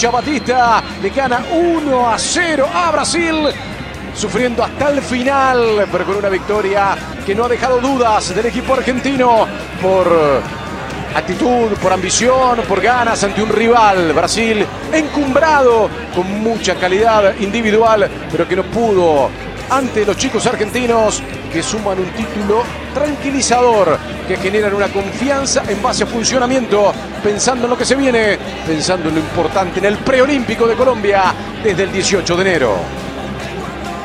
Equipo del Bocha Batista le gana 1 a 0 a Brasil. Sufriendo hasta el final, pero con una victoria que no ha dejado dudas del equipo argentino por actitud, por ambición, por ganas ante un rival. Brasil encumbrado con mucha calidad individual, pero que no pudo ante los chicos argentinos que suman un título tranquilizador, que generan una confianza en base a funcionamiento, pensando en lo que se viene, pensando en lo importante en el preolímpico de Colombia desde el 18 de enero.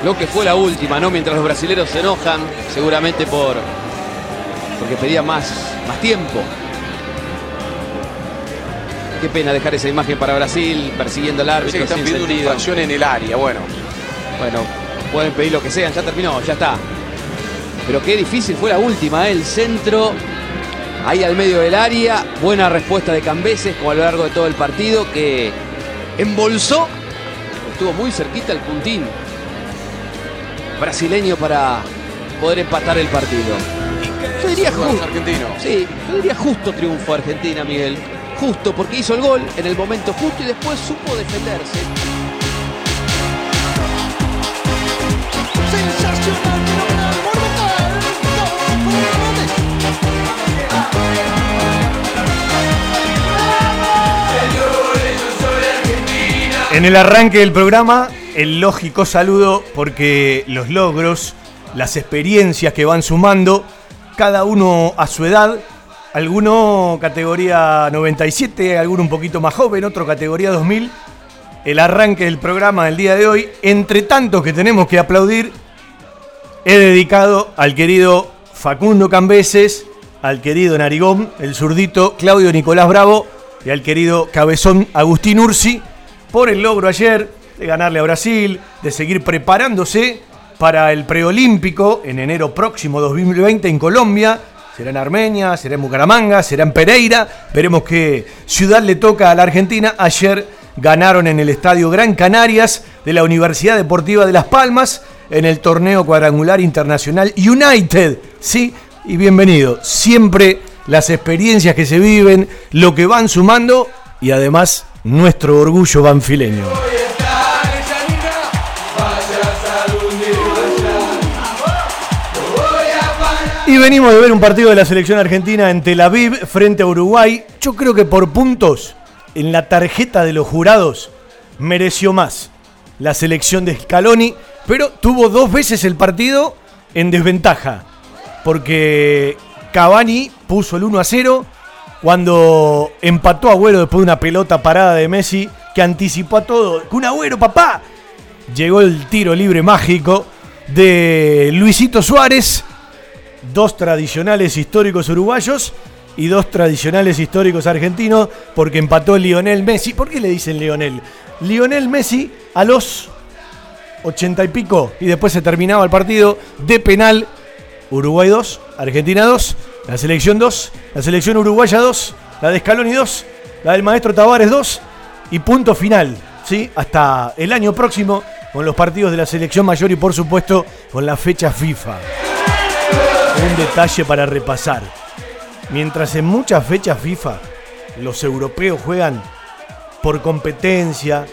Lo que fue la última, ¿no? Mientras los brasileros se enojan, seguramente por porque pedía más, más tiempo. Qué pena dejar esa imagen para Brasil, persiguiendo al árbitro están sin pidiendo una infracción en el área, bueno. Bueno, pueden pedir lo que sean, ya terminó, ya está. Pero qué difícil fue la última, ¿eh? el centro ahí al medio del área. Buena respuesta de Cambeses como a lo largo de todo el partido que embolsó. Estuvo muy cerquita el puntín brasileño para poder empatar el partido. Yo diría justo. Sí, yo diría justo triunfo Argentina, Miguel. Justo, porque hizo el gol en el momento justo y después supo defenderse. En el arranque del programa, el lógico saludo porque los logros, las experiencias que van sumando, cada uno a su edad, alguno categoría 97, alguno un poquito más joven, otro categoría 2000. El arranque del programa del día de hoy, entre tantos que tenemos que aplaudir, he dedicado al querido Facundo Cambeses, al querido Narigón, el zurdito Claudio Nicolás Bravo y al querido Cabezón Agustín Ursi por el logro ayer de ganarle a Brasil, de seguir preparándose para el preolímpico en enero próximo 2020 en Colombia. Será en Armenia, será en Bucaramanga, será en Pereira. Veremos qué ciudad le toca a la Argentina. Ayer ganaron en el Estadio Gran Canarias de la Universidad Deportiva de Las Palmas en el torneo cuadrangular internacional United. Sí, y bienvenido. Siempre las experiencias que se viven, lo que van sumando y además nuestro orgullo banfileño. Y venimos de ver un partido de la selección argentina en Tel Aviv frente a Uruguay. Yo creo que por puntos, en la tarjeta de los jurados, mereció más la selección de Scaloni, pero tuvo dos veces el partido en desventaja. Porque Cavani puso el 1 a 0 cuando empató Agüero después de una pelota parada de Messi que anticipó a todo. ¡Un Agüero, papá! Llegó el tiro libre mágico de Luisito Suárez dos tradicionales históricos uruguayos y dos tradicionales históricos argentinos, porque empató Lionel Messi. ¿Por qué le dicen Lionel? Lionel Messi a los ochenta y pico, y después se terminaba el partido de penal. Uruguay 2, Argentina 2, la selección 2, la selección uruguaya 2, la de Scaloni 2, la del maestro Tavares 2, y punto final, ¿sí? Hasta el año próximo con los partidos de la selección mayor y por supuesto con la fecha FIFA un detalle para repasar. Mientras en muchas fechas FIFA los europeos juegan por competencia,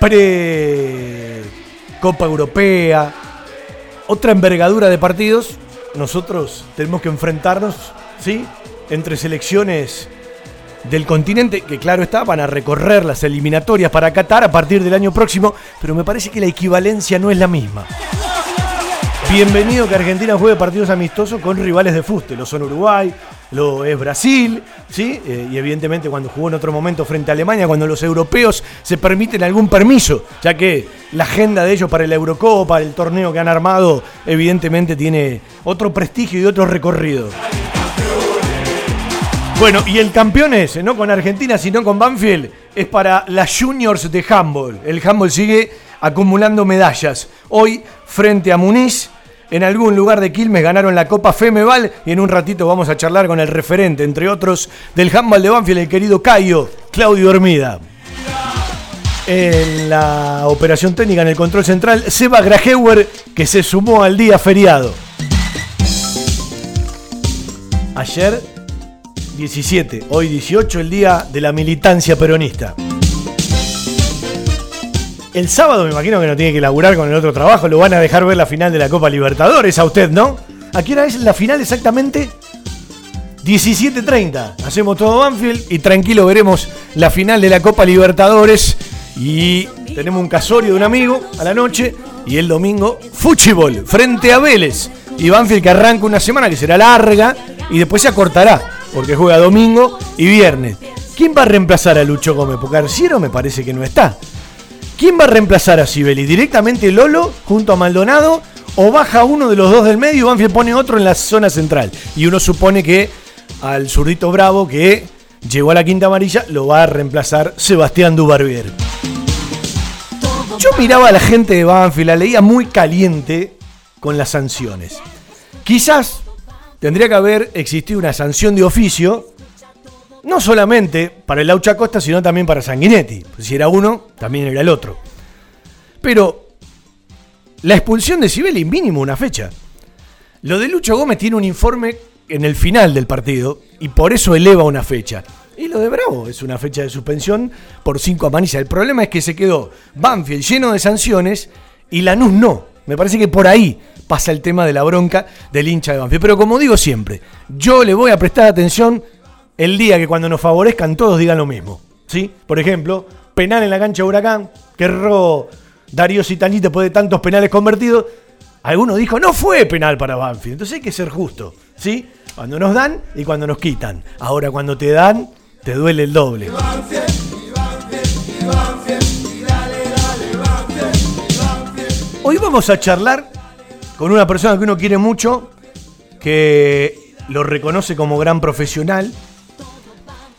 pre Copa Europea, otra envergadura de partidos, nosotros tenemos que enfrentarnos, ¿sí? Entre selecciones del continente, que claro está, van a recorrer las eliminatorias para Qatar a partir del año próximo, pero me parece que la equivalencia no es la misma. Bienvenido que Argentina juegue partidos amistosos con rivales de fuste. Lo son Uruguay, lo es Brasil, ¿sí? Eh, y evidentemente cuando jugó en otro momento frente a Alemania, cuando los europeos se permiten algún permiso, ya que la agenda de ellos para la Eurocopa, el torneo que han armado, evidentemente tiene otro prestigio y otro recorrido. Bueno, y el campeón ese, no con Argentina, sino con Banfield, es para las juniors de handball. El handball sigue acumulando medallas. Hoy, frente a Muniz, en algún lugar de Quilmes ganaron la Copa Femeval y en un ratito vamos a charlar con el referente, entre otros, del handball de Banfield, el querido Cayo, Claudio Hermida. En la operación técnica en el control central, Seba Grajeuer, que se sumó al día feriado. Ayer 17, hoy 18, el día de la militancia peronista. El sábado me imagino que no tiene que laburar con el otro trabajo, lo van a dejar ver la final de la Copa Libertadores a usted, ¿no? ¿A qué hora es la final exactamente? 17.30. Hacemos todo Banfield y tranquilo veremos la final de la Copa Libertadores. Y tenemos un casorio de un amigo a la noche. Y el domingo, Fuchibol, frente a Vélez. Y Banfield que arranca una semana que será larga y después se acortará. Porque juega domingo y viernes. ¿Quién va a reemplazar a Lucho Gómez? Porque me parece que no está. ¿Quién va a reemplazar a Sibeli? ¿Directamente Lolo junto a Maldonado? ¿O baja uno de los dos del medio y Banfield pone otro en la zona central? Y uno supone que al zurdito Bravo, que llegó a la quinta amarilla, lo va a reemplazar Sebastián Dubarbier. Yo miraba a la gente de Banfield, la leía muy caliente con las sanciones. Quizás tendría que haber existido una sanción de oficio, no solamente para el Laucha Costa, sino también para Sanguinetti. Pues si era uno, también era el otro. Pero la expulsión de Sibeli, mínimo una fecha. Lo de Lucho Gómez tiene un informe en el final del partido y por eso eleva una fecha. Y lo de Bravo es una fecha de suspensión por cinco amarillas. El problema es que se quedó Banfield lleno de sanciones y Lanús no. Me parece que por ahí pasa el tema de la bronca del hincha de Banfield. Pero como digo siempre, yo le voy a prestar atención el día que cuando nos favorezcan todos digan lo mismo. ¿sí? Por ejemplo, penal en la cancha de Huracán, que erró Darío Citaní después de tantos penales convertidos. Alguno dijo, no fue penal para Banfield. Entonces hay que ser justo. ¿sí? Cuando nos dan y cuando nos quitan. Ahora cuando te dan, te duele el doble. Hoy vamos a charlar con una persona que uno quiere mucho, que lo reconoce como gran profesional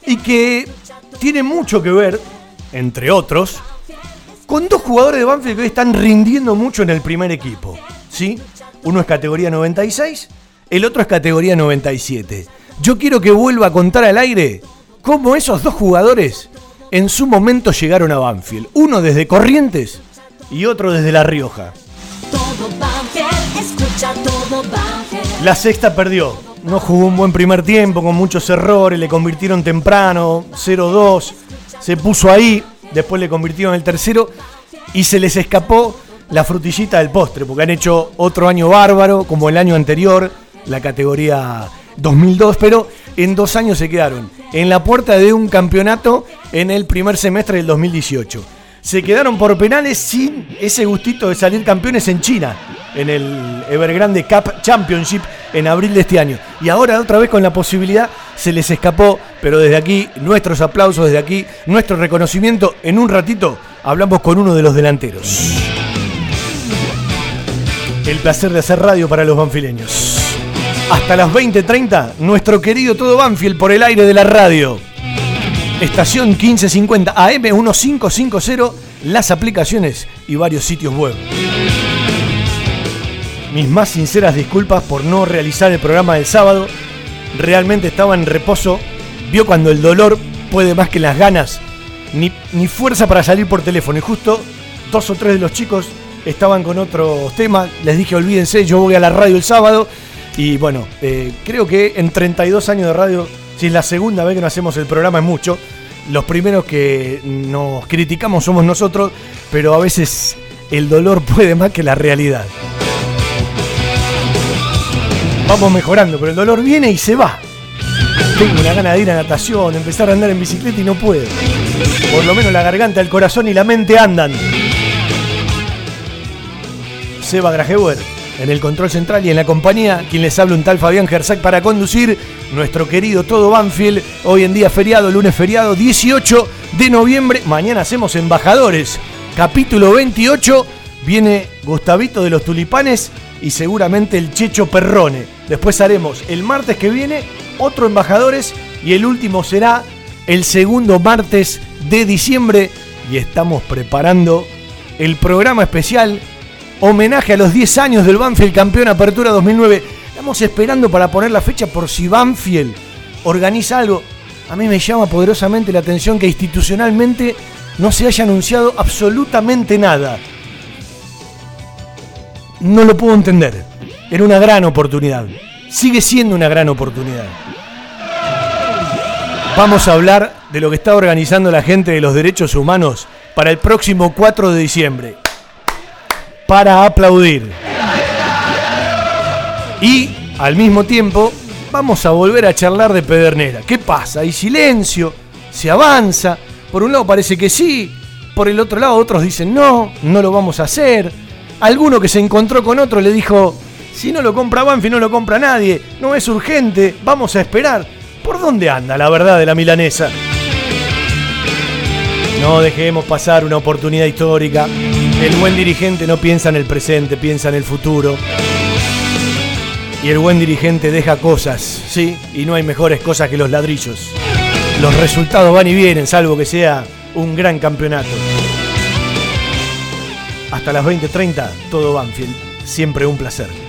y que tiene mucho que ver, entre otros, con dos jugadores de Banfield que hoy están rindiendo mucho en el primer equipo. ¿sí? Uno es categoría 96, el otro es categoría 97. Yo quiero que vuelva a contar al aire cómo esos dos jugadores en su momento llegaron a Banfield. Uno desde Corrientes y otro desde La Rioja. La sexta perdió. No jugó un buen primer tiempo con muchos errores, le convirtieron temprano, 0-2, se puso ahí, después le convirtieron el tercero y se les escapó la frutillita del postre, porque han hecho otro año bárbaro, como el año anterior, la categoría 2002, pero en dos años se quedaron en la puerta de un campeonato en el primer semestre del 2018. Se quedaron por penales sin ese gustito de salir campeones en China, en el Evergrande Cup Championship en abril de este año. Y ahora otra vez con la posibilidad se les escapó, pero desde aquí nuestros aplausos, desde aquí nuestro reconocimiento. En un ratito hablamos con uno de los delanteros. El placer de hacer radio para los banfileños. Hasta las 20:30, nuestro querido Todo Banfield por el aire de la radio. Estación 1550 AM 1550, las aplicaciones y varios sitios web. Mis más sinceras disculpas por no realizar el programa del sábado. Realmente estaba en reposo. Vio cuando el dolor puede más que las ganas. Ni, ni fuerza para salir por teléfono. Y justo dos o tres de los chicos estaban con otros temas. Les dije, olvídense, yo voy a la radio el sábado. Y bueno, eh, creo que en 32 años de radio, si es la segunda vez que no hacemos el programa, es mucho. Los primeros que nos criticamos somos nosotros, pero a veces el dolor puede más que la realidad. Vamos mejorando, pero el dolor viene y se va. Tengo una gana de ir a natación, empezar a andar en bicicleta y no puedo. Por lo menos la garganta, el corazón y la mente andan. Seba Grajewer en el control central y en la compañía, quien les habla un tal Fabián Gersac para conducir nuestro querido Todo Banfield. Hoy en día feriado, lunes feriado, 18 de noviembre. Mañana hacemos embajadores. Capítulo 28. Viene Gustavito de los Tulipanes y seguramente el Checho Perrone. Después haremos el martes que viene otro embajadores y el último será el segundo martes de diciembre y estamos preparando el programa especial homenaje a los 10 años del Banfield campeón Apertura 2009. Estamos esperando para poner la fecha por si Banfield organiza algo. A mí me llama poderosamente la atención que institucionalmente no se haya anunciado absolutamente nada. No lo puedo entender. Era una gran oportunidad. Sigue siendo una gran oportunidad. Vamos a hablar de lo que está organizando la gente de los derechos humanos para el próximo 4 de diciembre. Para aplaudir. Y al mismo tiempo vamos a volver a charlar de Pedernera. ¿Qué pasa? Hay silencio, se avanza. Por un lado parece que sí, por el otro lado otros dicen no, no lo vamos a hacer. Alguno que se encontró con otro le dijo, si no lo compra Banfi no lo compra nadie, no es urgente, vamos a esperar. ¿Por dónde anda la verdad de la milanesa? No dejemos pasar una oportunidad histórica. El buen dirigente no piensa en el presente, piensa en el futuro. Y el buen dirigente deja cosas, ¿sí? Y no hay mejores cosas que los ladrillos. Los resultados van y vienen, salvo que sea un gran campeonato. Hasta las 20:30, todo Banfield. Siempre un placer.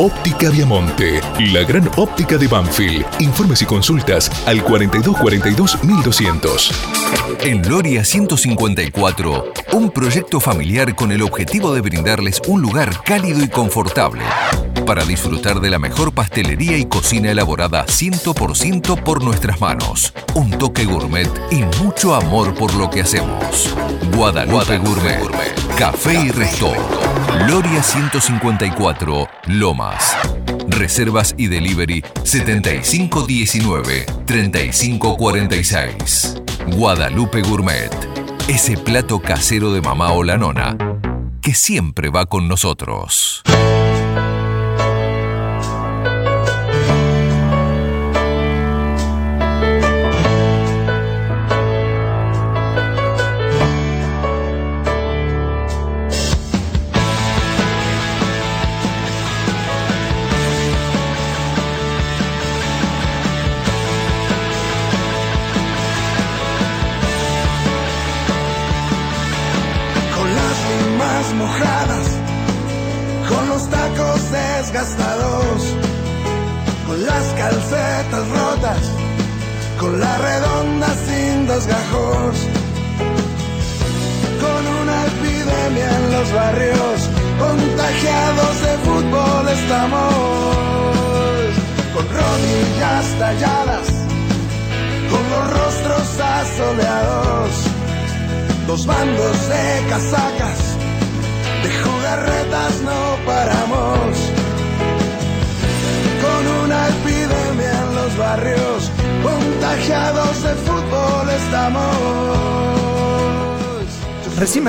Óptica Viamonte, la gran óptica de Banfield. Informes y consultas al 4242 1200. En Loria 154, un proyecto familiar con el objetivo de brindarles un lugar cálido y confortable para disfrutar de la mejor pastelería y cocina elaborada 100% por nuestras manos. Un toque gourmet y mucho amor por lo que hacemos. Guadalupe, Gourmet, Café y Resto. Loria 154, Lomas. Reservas y delivery 7519-3546. Guadalupe Gourmet. Ese plato casero de mamá o la nona que siempre va con nosotros.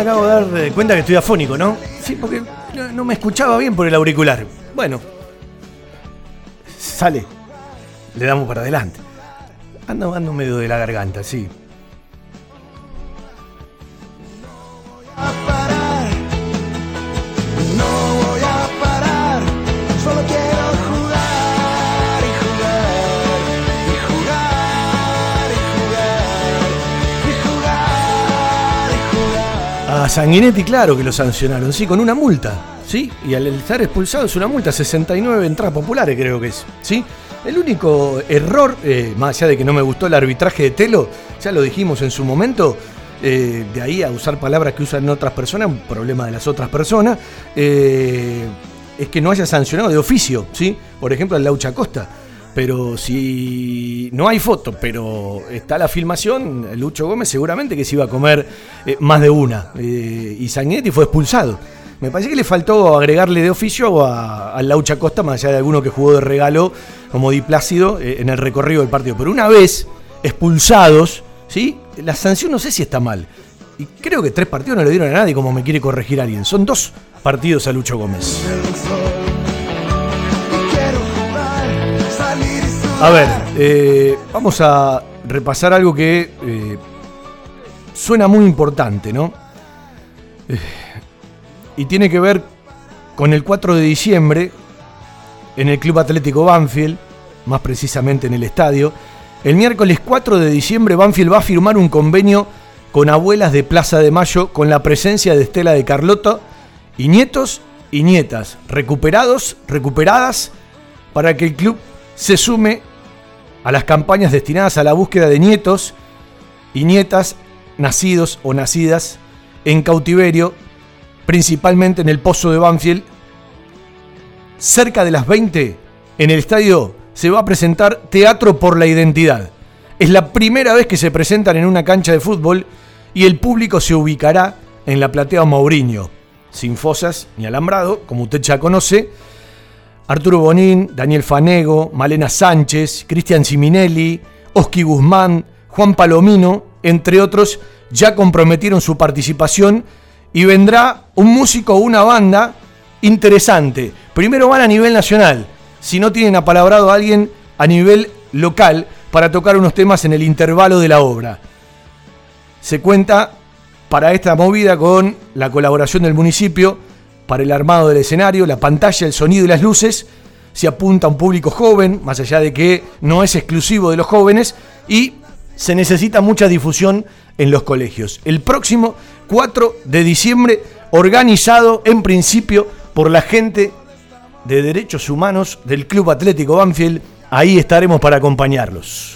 Acabo de dar eh, cuenta que estoy afónico, ¿no? Sí, porque no, no me escuchaba bien por el auricular. Bueno, sale. Le damos para adelante. Ando, ando medio de la garganta, sí. Sanguinetti, claro que lo sancionaron, sí, con una multa, ¿sí? Y al estar expulsado es una multa, 69 entradas populares creo que es, ¿sí? El único error, eh, más allá de que no me gustó el arbitraje de Telo, ya lo dijimos en su momento, eh, de ahí a usar palabras que usan otras personas, un problema de las otras personas, eh, es que no haya sancionado de oficio, ¿sí? Por ejemplo, al Laucha Costa. Pero si no hay foto, pero está la filmación, Lucho Gómez seguramente que se iba a comer eh, más de una. Eh, y Sanguinetti fue expulsado. Me parece que le faltó agregarle de oficio a- al Laucha Costa, más allá de alguno que jugó de regalo como Di Plácido eh, en el recorrido del partido. Pero una vez expulsados, ¿sí? la sanción no sé si está mal. Y creo que tres partidos no le dieron a nadie, como me quiere corregir alguien. Son dos partidos a Lucho Gómez. A ver, eh, vamos a repasar algo que eh, suena muy importante, ¿no? Eh, y tiene que ver con el 4 de diciembre en el Club Atlético Banfield, más precisamente en el estadio. El miércoles 4 de diciembre Banfield va a firmar un convenio con abuelas de Plaza de Mayo con la presencia de Estela de Carlotto y nietos y nietas recuperados, recuperadas, para que el club se sume a las campañas destinadas a la búsqueda de nietos y nietas nacidos o nacidas en cautiverio, principalmente en el Pozo de Banfield. Cerca de las 20, en el estadio se va a presentar Teatro por la Identidad. Es la primera vez que se presentan en una cancha de fútbol y el público se ubicará en la platea Mourinho, sin fosas ni alambrado, como usted ya conoce. Arturo Bonín, Daniel Fanego, Malena Sánchez, Cristian Siminelli, Oski Guzmán, Juan Palomino, entre otros, ya comprometieron su participación y vendrá un músico o una banda interesante. Primero van a nivel nacional, si no tienen apalabrado a alguien a nivel local para tocar unos temas en el intervalo de la obra. Se cuenta para esta movida con la colaboración del municipio para el armado del escenario, la pantalla, el sonido y las luces. Se apunta a un público joven, más allá de que no es exclusivo de los jóvenes, y se necesita mucha difusión en los colegios. El próximo 4 de diciembre, organizado en principio por la gente de Derechos Humanos del Club Atlético Banfield, ahí estaremos para acompañarlos.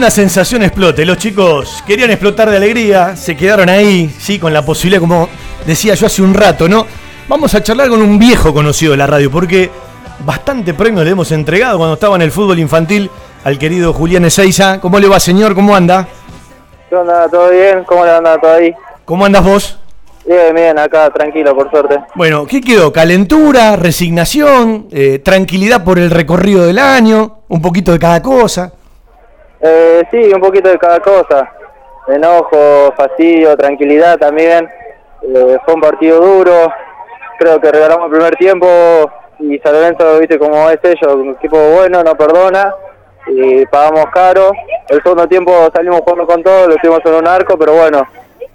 Una sensación explote. Los chicos querían explotar de alegría, se quedaron ahí, sí, con la posibilidad, como decía yo hace un rato, ¿no? Vamos a charlar con un viejo conocido de la radio, porque bastante premio le hemos entregado cuando estaba en el fútbol infantil al querido Julián Ezeiza. ¿Cómo le va, señor? ¿Cómo anda? ¿Qué onda? ¿Todo bien? ¿Cómo le anda todo ahí? ¿Cómo andas vos? Bien, bien, acá tranquilo, por suerte. Bueno, ¿qué quedó? ¿Calentura? ¿Resignación? eh, ¿Tranquilidad por el recorrido del año? ¿Un poquito de cada cosa? Eh, sí, un poquito de cada cosa. Enojo, fastidio, tranquilidad también. Eh, fue un partido duro. Creo que regalamos el primer tiempo y San Lorenzo, viste cómo es ellos, un equipo bueno, no perdona. Y pagamos caro. El segundo tiempo salimos jugando con todo, lo hicimos en un arco, pero bueno,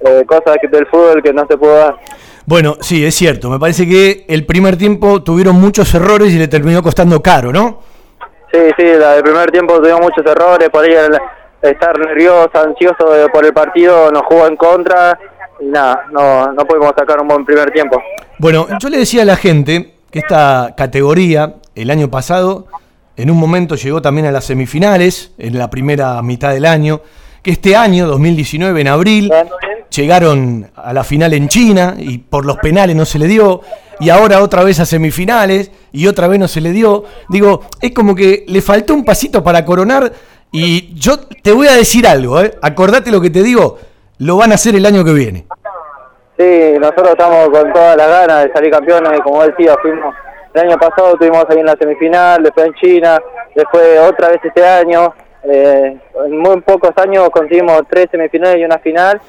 eh, cosas del fútbol que no se pudo dar. Bueno, sí, es cierto. Me parece que el primer tiempo tuvieron muchos errores y le terminó costando caro, ¿no? Sí, sí, la del primer tiempo tuvimos muchos errores, por ahí el estar nervioso, ansioso de- por el partido nos jugó en contra y nada, no, no pudimos sacar un buen primer tiempo. Bueno, yo le decía a la gente que esta categoría el año pasado en un momento llegó también a las semifinales, en la primera mitad del año, que este año, 2019, en abril, llegaron a la final en China y por los penales no se le dio, y ahora otra vez a semifinales y otra vez no se le dio. Digo, es como que le faltó un pasito para coronar y yo te voy a decir algo, ¿eh? acordate lo que te digo, lo van a hacer el año que viene. Sí, nosotros estamos con todas las ganas de salir campeones, como decía, fuimos el año pasado estuvimos ahí en la semifinal, después en China, después otra vez este año. Eh, en muy pocos años conseguimos tres semifinales y una final,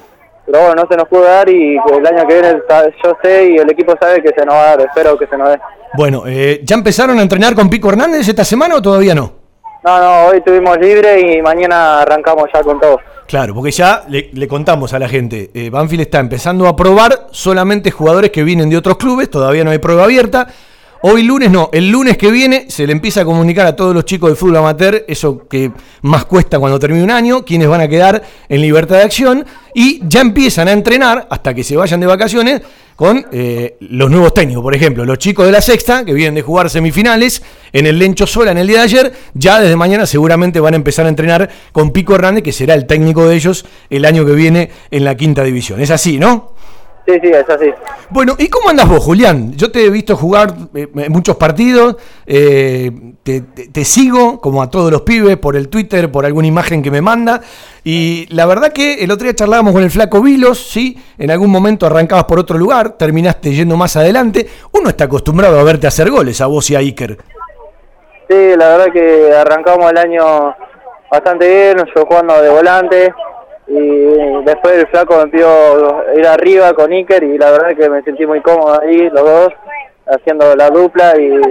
pero bueno, no se nos pudo dar y el año que viene yo sé y el equipo sabe que se nos va a dar, espero que se nos dé. Bueno, eh, ¿ya empezaron a entrenar con Pico Hernández esta semana o todavía no? No, no, hoy tuvimos libre y mañana arrancamos ya con todo. Claro, porque ya le, le contamos a la gente, eh, Banfield está empezando a probar solamente jugadores que vienen de otros clubes, todavía no hay prueba abierta. Hoy lunes no, el lunes que viene se le empieza a comunicar a todos los chicos de fútbol amateur, eso que más cuesta cuando termine un año, quienes van a quedar en libertad de acción y ya empiezan a entrenar hasta que se vayan de vacaciones con eh, los nuevos técnicos. Por ejemplo, los chicos de la sexta, que vienen de jugar semifinales en el Lencho Sola en el día de ayer, ya desde mañana seguramente van a empezar a entrenar con Pico Hernández, que será el técnico de ellos el año que viene en la quinta división. Es así, ¿no? Sí, sí, es así. Bueno, ¿y cómo andas vos, Julián? Yo te he visto jugar eh, muchos partidos, eh, te, te- te sigo, como a todos los pibes, por el Twitter, por alguna imagen que me manda, y la verdad que el otro día charlábamos con el flaco Vilos, ¿sí? En algún momento arrancabas por otro lugar, terminaste yendo más adelante. Uno está acostumbrado a verte hacer goles, a vos y a Iker. Sí, la verdad que arrancamos el año bastante bien, yo jugando de volante y después el flaco me pidió ir arriba con Iker y la verdad que me sentí muy cómodo ahí, los dos, haciendo la dupla y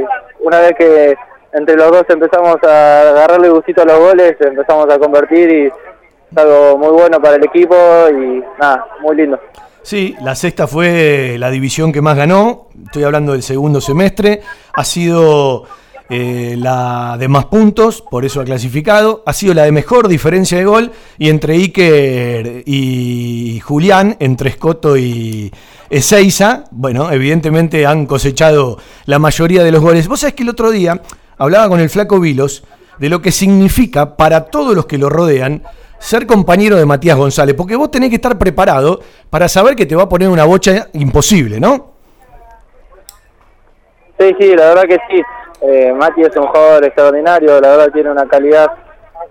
una vez que entre los dos empezamos a agarrarle gustito a los goles, empezamos a convertir y es algo muy bueno para el equipo y nada, muy lindo. Sí, la sexta fue la división que más ganó. Estoy hablando del segundo semestre. Ha sido eh, la de más puntos, por eso ha clasificado. Ha sido la de mejor diferencia de gol. Y entre Iker y Julián, entre Escoto y Ezeiza, bueno, evidentemente han cosechado la mayoría de los goles. Vos sabés que el otro día hablaba con el flaco Vilos de lo que significa para todos los que lo rodean ser compañero de Matías González, porque vos tenés que estar preparado para saber que te va a poner una bocha imposible, ¿no? Sí, sí, la verdad que sí. Eh, Mati es un jugador extraordinario, la verdad tiene una calidad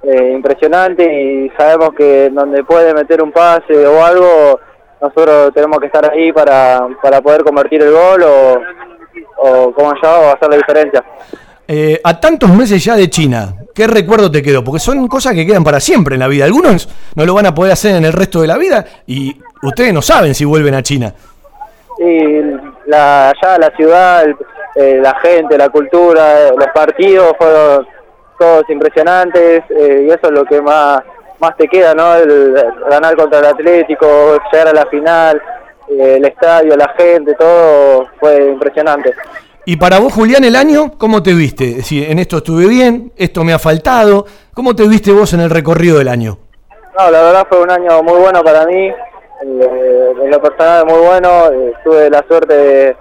eh, impresionante y sabemos que donde puede meter un pase o algo, nosotros tenemos que estar ahí para, para poder convertir el gol o, o como ya o hacer la diferencia. Eh, a tantos meses ya de China, ¿qué recuerdo te quedó? Porque son cosas que quedan para siempre en la vida. Algunos no lo van a poder hacer en el resto de la vida y ustedes no saben si vuelven a China. Y la, allá la ciudad, el- eh, la gente, la cultura, los partidos fueron todos impresionantes eh, y eso es lo que más, más te queda, ¿no? El, ganar contra el Atlético, llegar a la final, eh, el estadio, la gente, todo fue impresionante. Y para vos, Julián, el año, ¿cómo te viste? Es decir, en esto estuve bien, esto me ha faltado. ¿Cómo te viste vos en el recorrido del año? No, la verdad fue un año muy bueno para mí, eh, en lo personal muy bueno, tuve la suerte de,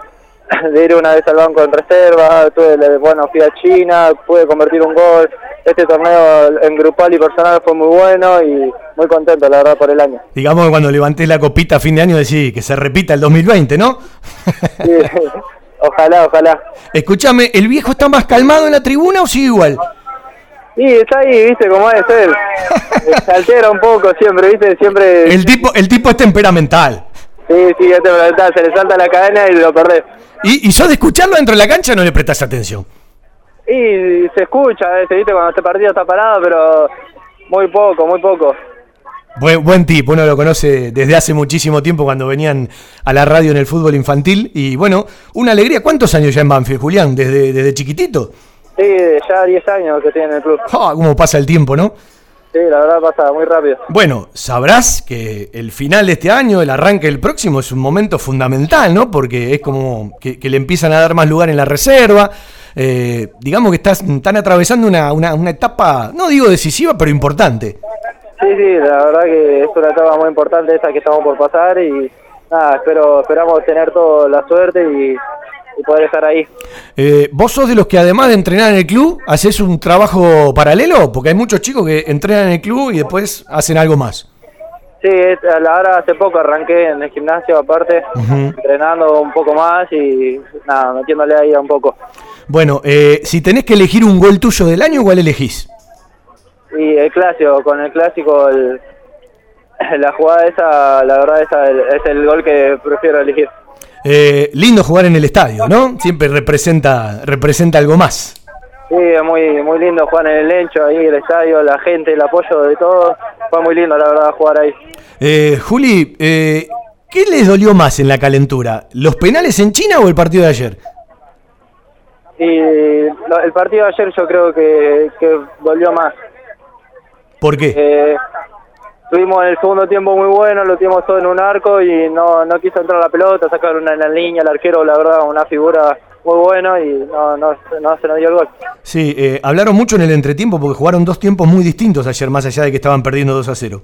de ir una vez al banco en reserva, tuve, bueno, fui a China, pude convertir un gol. Este torneo en grupal y personal fue muy bueno y muy contento, la verdad, por el año. Digamos que cuando levanté la copita a fin de año decís que se repita el 2020, ¿no? Sí, ojalá, ojalá. Escúchame, ¿el viejo está más calmado en la tribuna o sigue igual? Y está ahí, viste, como es él. Se altera un poco siempre, viste, siempre... El tipo, el tipo es temperamental. Sí, sí, es temperamental, se le salta la cadena y lo perdés. ¿Y, y sos de escucharlo dentro de la cancha no le prestas atención? Y se escucha veces, viste, cuando este partido está parado, pero muy poco, muy poco. Buen, buen tipo, uno lo conoce desde hace muchísimo tiempo cuando venían a la radio en el fútbol infantil. Y bueno, una alegría. ¿Cuántos años ya en Banfield, Julián? ¿Desde, desde chiquitito? Sí, ya 10 años que tiene en el club. Ah, ¿Cómo pasa el tiempo, no? Sí, la verdad pasa muy rápido. Bueno, sabrás que el final de este año, el arranque del próximo, es un momento fundamental, ¿no? Porque es como que, que le empiezan a dar más lugar en la reserva. Eh, digamos que estás, están atravesando una, una, una etapa, no digo decisiva, pero importante. Sí, sí, la verdad que es una etapa muy importante esa que estamos por pasar y nada, espero, esperamos tener toda la suerte y, y poder estar ahí. Eh, ¿Vos sos de los que además de entrenar en el club, haces un trabajo paralelo? Porque hay muchos chicos que entrenan en el club y después hacen algo más. Sí, a la hora hace poco arranqué en el gimnasio aparte, Ujú. entrenando un poco más y nada, metiéndole ahí a un poco. Bueno, eh, si tenés que elegir un gol tuyo del año, ¿cuál elegís? Y el clásico, con el clásico, el- la jugada esa, la verdad esa es el gol que prefiero elegir. Eh, lindo jugar en el estadio, ¿no? Siempre representa, representa algo más. Sí, es muy, muy lindo jugar en el Lencho, ahí el estadio, la gente, el apoyo de todos. Fue muy lindo, la verdad, jugar ahí. Eh, Juli, eh, ¿qué les dolió más en la calentura? ¿Los penales en China o el partido de ayer? Y lo- el partido de ayer yo creo que, que dolió más. ¿Por qué? Eh, tuvimos el segundo tiempo muy bueno, lo tuvimos todo en un arco y no, no quiso entrar la pelota, sacar una en la línea, el arquero, la verdad, una figura muy buena y no, no, no se nos dio el gol. Sí, eh, hablaron mucho en el entretiempo porque jugaron dos tiempos muy distintos ayer, más allá de que estaban perdiendo 2 a 0.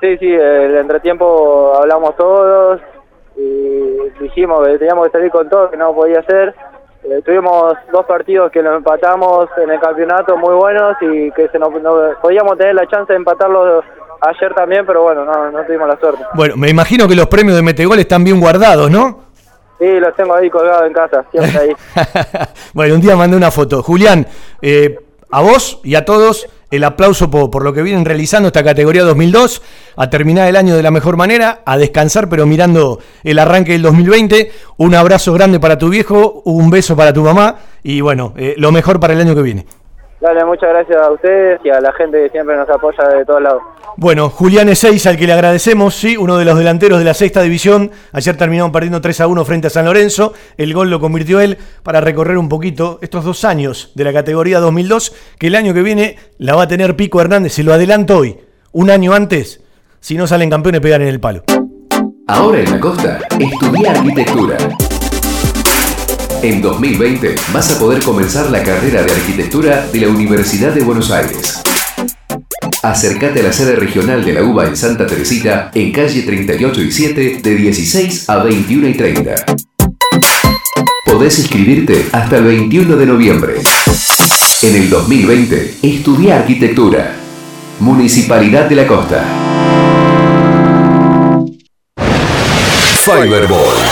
Sí, sí, el entretiempo hablamos todos y dijimos que teníamos que salir con todo, que no podía ser. Eh, tuvimos dos partidos que los empatamos en el campeonato muy buenos y que se nos, no- podíamos tener la chance de empatarlo ayer también, pero bueno, no, no tuvimos la suerte. Bueno, me imagino que los premios de Metegol están bien guardados, ¿no? Sí, los tengo ahí colgados en casa, siempre ahí. bueno, un día mandé una foto. Julián, eh, a vos y a todos el aplauso por, por lo que vienen realizando esta categoría 2002, a terminar el año de la mejor manera, a descansar pero mirando el arranque del 2020. Un abrazo grande para tu viejo, un beso para tu mamá y bueno, eh, lo mejor para el año que viene. Dale, muchas gracias a ustedes y a la gente que siempre nos apoya de todos lados. Bueno, Julián Ezeiza, al que le agradecemos, sí, uno de los delanteros de la sexta división. Ayer terminaron perdiendo 3 a 1 frente a San Lorenzo. El gol lo convirtió él para recorrer un poquito estos dos años de la categoría 2002, que el año que viene la va a tener Pico Hernández. Se lo adelanto hoy, un año antes. Si no salen campeones, pegan en el palo. Ahora en la costa, estudia arquitectura. En 2020 vas a poder comenzar la carrera de arquitectura de la Universidad de Buenos Aires. Acércate a la sede regional de la UBA en Santa Teresita, en calle 38 y 7, de 16 a 21 y 30. Podés inscribirte hasta el 21 de noviembre. En el 2020, estudia arquitectura. Municipalidad de la Costa. Fiberball.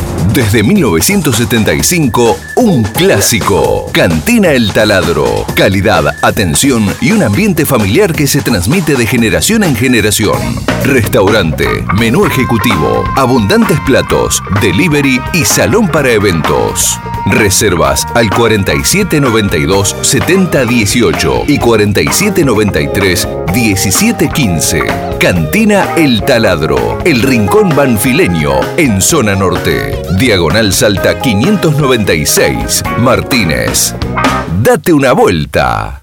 desde 1975, un clásico. Cantina El Taladro. Calidad, atención y un ambiente familiar que se transmite de generación en generación. Restaurante, menú ejecutivo, abundantes platos, delivery y salón para eventos. Reservas al 4792 7018 y 4793 1715. Cantina El Taladro, el rincón banfileño en zona norte. Diagonal Salta 596, Martínez. Date una vuelta.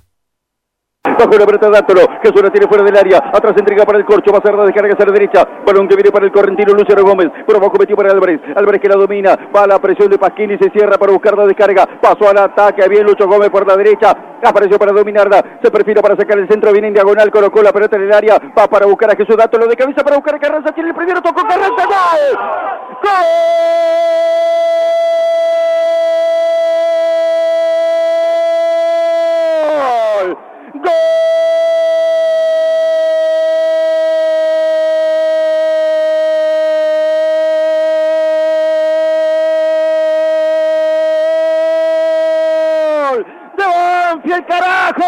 Bajo la pelota Dátolo. Jesús la tiene fuera del área. Atrás entrega para el corcho. Va a ser la descarga hacia la derecha. Balón que viene para el correntino Luciano Gómez. Por abajo metió para Álvarez. Álvarez que la domina. Va a la presión de Pasquini. Se cierra para buscar la descarga. Pasó al ataque. Bien Lucho Gómez por la derecha. Apareció para dominarla. Se perfila para sacar el centro. Viene en diagonal. Colocó la pelota en el área. Va para buscar a Jesús Dátolo de cabeza para buscar a Carranza. Tiene el primero. Tocó Carranza. ¡Gol! ¡Gol! Banfield, carajo.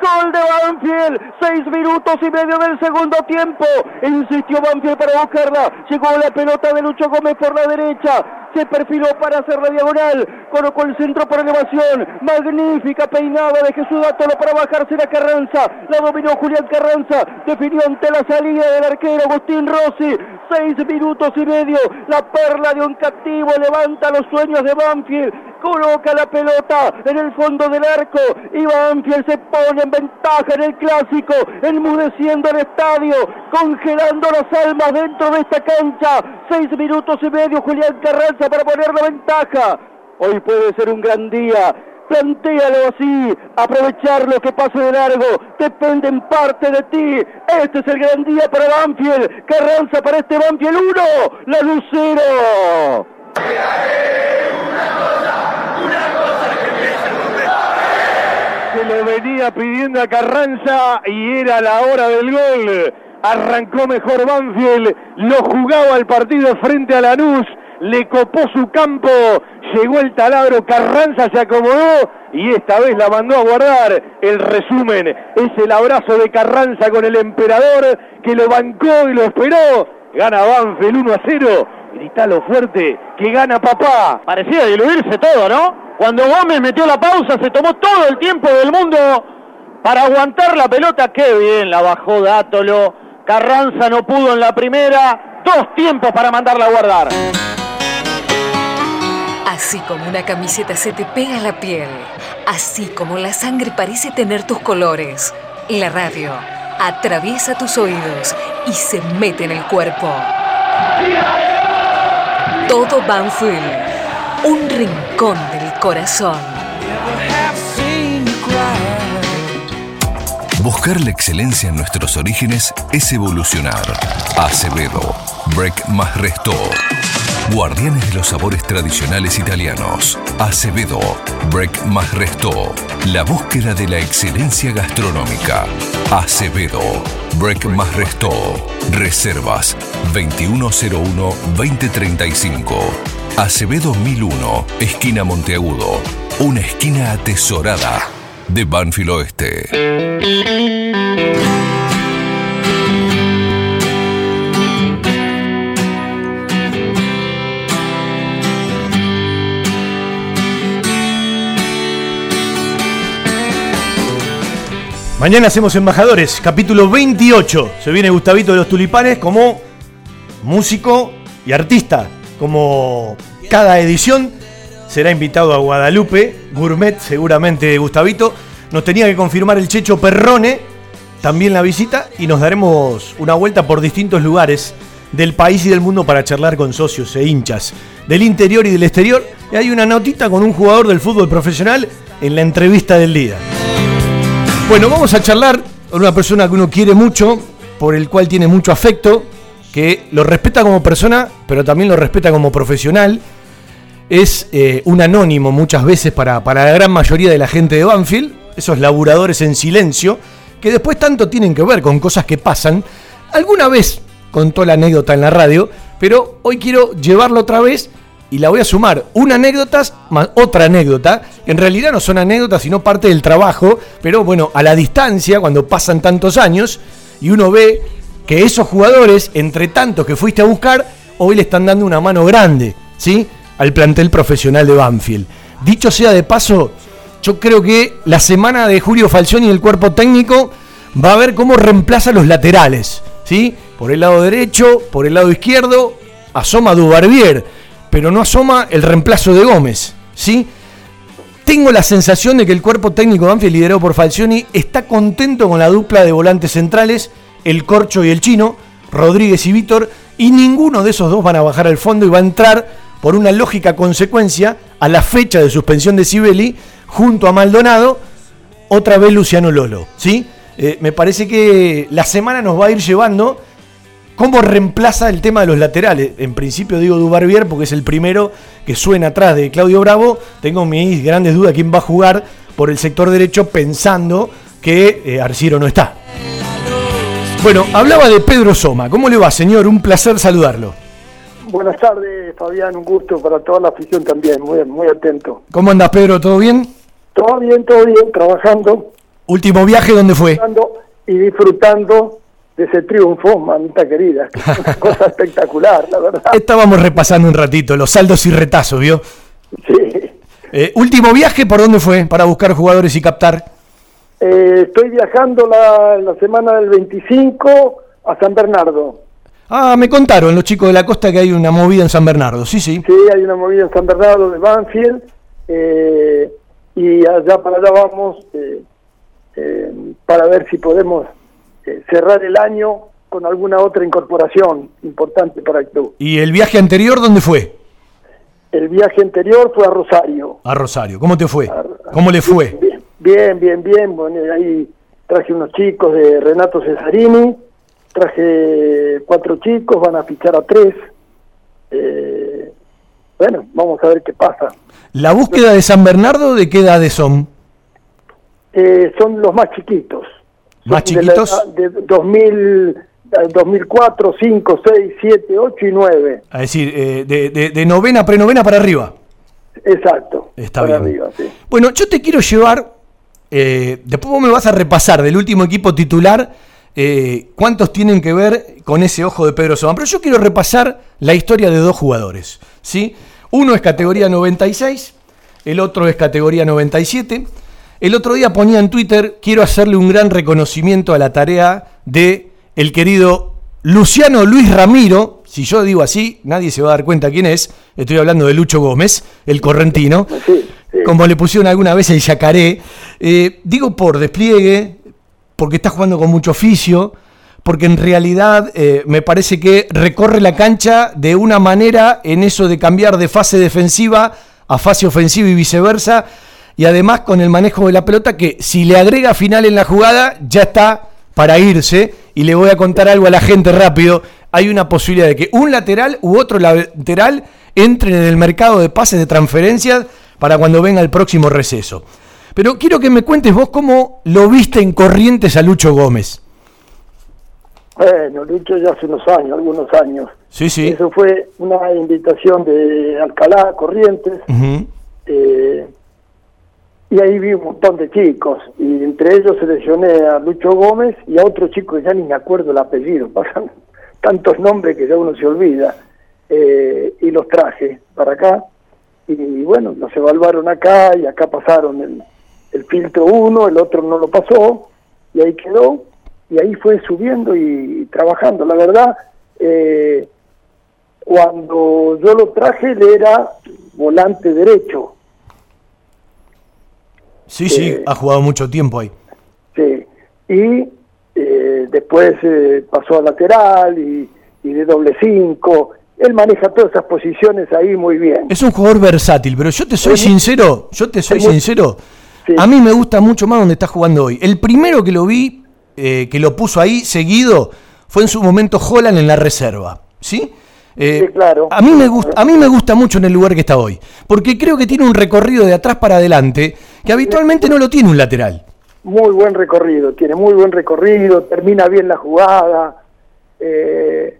Gol de Banfield. Seis minutos y medio del segundo tiempo. Insistió Banfield para buscarla. Llegó la pelota de Lucho Gómez por la derecha. Se perfiló para hacer la diagonal. Colocó el centro por elevación. Magnífica peinada de Jesús Dátolo para bajarse la Carranza. La dominó Julián Carranza. Definió ante la salida del arquero Agustín Rossi. Seis minutos y medio. La perla de un captivo levanta los sueños de Banfield. Coloca la pelota en el fondo del arco. Y Banfield se pone en ventaja en el clásico. Enmudeciendo el estadio. Congelando las almas dentro de esta cancha. Seis minutos y medio. Julián Carranza para poner la ventaja. Hoy puede ser un gran día. Plantéalo así, aprovechar lo que pase de largo, depende en parte de ti. Este es el gran día para Banfield. Carranza para este Banfield 1, la Lucero. Se lo venía pidiendo a Carranza y era la hora del gol. Arrancó mejor Banfield, lo jugaba el partido frente a Lanús, le copó su campo, llegó el taladro, Carranza se acomodó y esta vez la mandó a guardar. El resumen es el abrazo de Carranza con el emperador que lo bancó y lo esperó. Gana Banfield 1 a 0. Gritalo fuerte, que gana papá. Parecía diluirse todo, ¿no? Cuando Gómez metió la pausa, se tomó todo el tiempo del mundo para aguantar la pelota. Qué bien la bajó Dátolo. Carranza no pudo en la primera. Dos tiempos para mandarla a guardar. Así como una camiseta se te pega a la piel, así como la sangre parece tener tus colores, la radio atraviesa tus oídos y se mete en el cuerpo. Todo Banfield, un rincón del corazón. Buscar la excelencia en nuestros orígenes es evolucionar. Acevedo, Break más Resto. Guardianes de los sabores tradicionales italianos. Acevedo, Break más Resto. La búsqueda de la excelencia gastronómica. Acevedo, Break más Resto. Reservas 2101-2035. Acevedo 1001, esquina Monteagudo. Una esquina atesorada de Banfield Oeste. Mañana hacemos Embajadores, capítulo 28. Se viene Gustavito de los Tulipanes como músico y artista. Como cada edición será invitado a Guadalupe, gourmet seguramente Gustavito. Nos tenía que confirmar el Checho Perrone también la visita y nos daremos una vuelta por distintos lugares del país y del mundo para charlar con socios e hinchas del interior y del exterior. Y hay una notita con un jugador del fútbol profesional en la entrevista del día. Bueno, vamos a charlar con una persona que uno quiere mucho, por el cual tiene mucho afecto, que lo respeta como persona, pero también lo respeta como profesional. Es eh, un anónimo muchas veces para, para la gran mayoría de la gente de Banfield, esos laburadores en silencio, que después tanto tienen que ver con cosas que pasan. Alguna vez contó la anécdota en la radio, pero hoy quiero llevarlo otra vez y la voy a sumar. Una anécdota más otra anécdota. En realidad no son anécdotas, sino parte del trabajo. Pero bueno, a la distancia, cuando pasan tantos años, y uno ve que esos jugadores, entre tantos que fuiste a buscar, hoy le están dando una mano grande, ¿sí? Al plantel profesional de Banfield. Dicho sea de paso, yo creo que la semana de Julio Falcioni y el cuerpo técnico va a ver cómo reemplaza los laterales, ¿sí? Por el lado derecho, por el lado izquierdo, asoma Dubarbier pero no asoma el reemplazo de Gómez, ¿sí? tengo la sensación de que el cuerpo técnico de Banfield, liderado por Falcioni, está contento con la dupla de volantes centrales, el Corcho y el Chino, Rodríguez y Víctor, y ninguno de esos dos van a bajar al fondo y va a entrar por una lógica consecuencia a la fecha de suspensión de Sibeli junto a Maldonado, otra vez Luciano Lolo. ¿sí? Eh, me parece que la semana nos va a ir llevando cómo reemplaza el tema de los laterales. En principio digo Dubarbier porque es el primero que suena atrás de Claudio Bravo. Tengo mis grandes dudas quién va a jugar por el sector derecho pensando que eh, Arciro no está. Bueno, hablaba de Pedro Soma. ¿Cómo le va, señor? Un placer saludarlo. Buenas tardes, Fabián. Un gusto para toda la afición también. Muy, muy atento. ¿Cómo andas, Pedro? ¿Todo bien? Todo bien, todo bien. Trabajando. ¿Último viaje dónde fue? Y disfrutando de ese triunfo, mamita querida. Una cosa espectacular, la verdad. Estábamos repasando un ratito los saldos y retazos, ¿vio? Sí. Eh, ¿Último viaje por dónde fue para buscar jugadores y captar? Eh, estoy viajando la, la semana del 25 a San Bernardo. Ah, me contaron los chicos de la costa que hay una movida en San Bernardo, sí, sí. Sí, hay una movida en San Bernardo de Banfield. eh, y allá para allá vamos eh, eh, para ver si podemos eh, cerrar el año con alguna otra incorporación importante para el club. ¿Y el viaje anterior dónde fue? El viaje anterior fue a Rosario. A Rosario. ¿Cómo te fue? ¿Cómo le fue? Bien, bien, bien. Bueno, ahí traje unos chicos de Renato Cesarini, traje cuatro chicos, van a fichar a tres. Eh, bueno, vamos a ver qué pasa. ¿La búsqueda de San Bernardo de qué edades son? Eh, son los más chiquitos. ¿Más Son de la chiquitos? De 2000, eh, 2004, 5, 6, 7, 8 y 9. Es decir, eh, de, de- de novena, prenovena para arriba. Exacto. Está bien. arriba, sí. Bueno, yo te quiero llevar, eh, después vos me vas a repasar del último equipo titular eh, cuántos tienen que ver con ese ojo de Pedro Sobán. Pero yo quiero repasar la historia de dos jugadores. ¿sí? Uno es categoría 96, el otro es categoría 97. El otro día ponía en Twitter, quiero hacerle un gran reconocimiento a la tarea de el querido Luciano Luis Ramiro. Si yo digo así, nadie se va a dar cuenta quién es. Estoy hablando de Lucho Gómez, el correntino. Como le pusieron alguna vez el yacaré. Eh, digo por despliegue, porque está jugando con mucho oficio, porque en realidad eh, me parece que recorre la cancha de una manera en eso de cambiar de fase defensiva a fase ofensiva y viceversa, y además con el manejo de la pelota que si le agrega final en la jugada ya está para irse, y le voy a contar algo a la gente rápido, hay una posibilidad de que un lateral u otro lateral entren en el mercado de pases de transferencias para cuando venga el próximo receso. Pero quiero que me cuentes vos cómo lo viste en Corrientes a Lucho Gómez. Bueno, Lucho ya hace unos años, algunos años. Sí, sí. Eso fue una invitación de Alcalá, Corrientes, eh, y ahí vi un montón de chicos, y entre ellos seleccioné a Lucho Gómez y a otro chico que ya ni me acuerdo el apellido, pasan tantos nombres que ya uno se olvida, eh, y los traje para acá, y bueno, los evaluaron acá, y acá pasaron el, el filtro uno, el otro no lo pasó, y ahí quedó, y ahí fue subiendo y, trabajando. La verdad, eh, cuando yo lo traje, él era volante derecho. Sí, sí, Eh, ha jugado mucho tiempo ahí. Sí. Y eh, después eh, pasó a lateral y, y de doble cinco. Él maneja todas esas posiciones ahí muy bien. Es un jugador versátil, pero yo te soy sincero, yo te soy sincero. A mí me gusta mucho más donde está jugando hoy. El primero que lo vi, eh, que lo puso ahí seguido, fue en su momento Holland en la reserva. ¿Sí? Eh, A mí, me gusta, a mí me gusta mucho en el lugar que está hoy, porque creo que tiene un recorrido de atrás para adelante que habitualmente no lo tiene un lateral. Muy buen recorrido, tiene muy buen recorrido, termina bien la jugada. eh,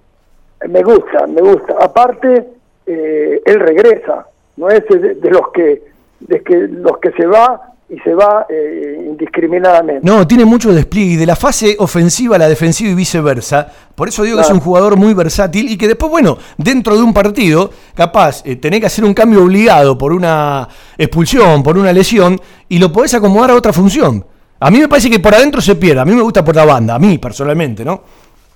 me gusta, me gusta. Aparte, eh, él regresa, no es de, de los que de que los que se va y se va eh, indiscriminadamente. No, tiene mucho despliegue de la fase ofensiva a la defensiva y viceversa. Por eso digo que es un jugador muy versátil y que después, bueno, dentro de un partido, capaz, eh, tenés que hacer un cambio obligado por una expulsión, por una lesión, y lo podés acomodar a otra función. A mí me parece que por adentro se pierde, a mí me gusta por la banda, a mí personalmente, ¿no?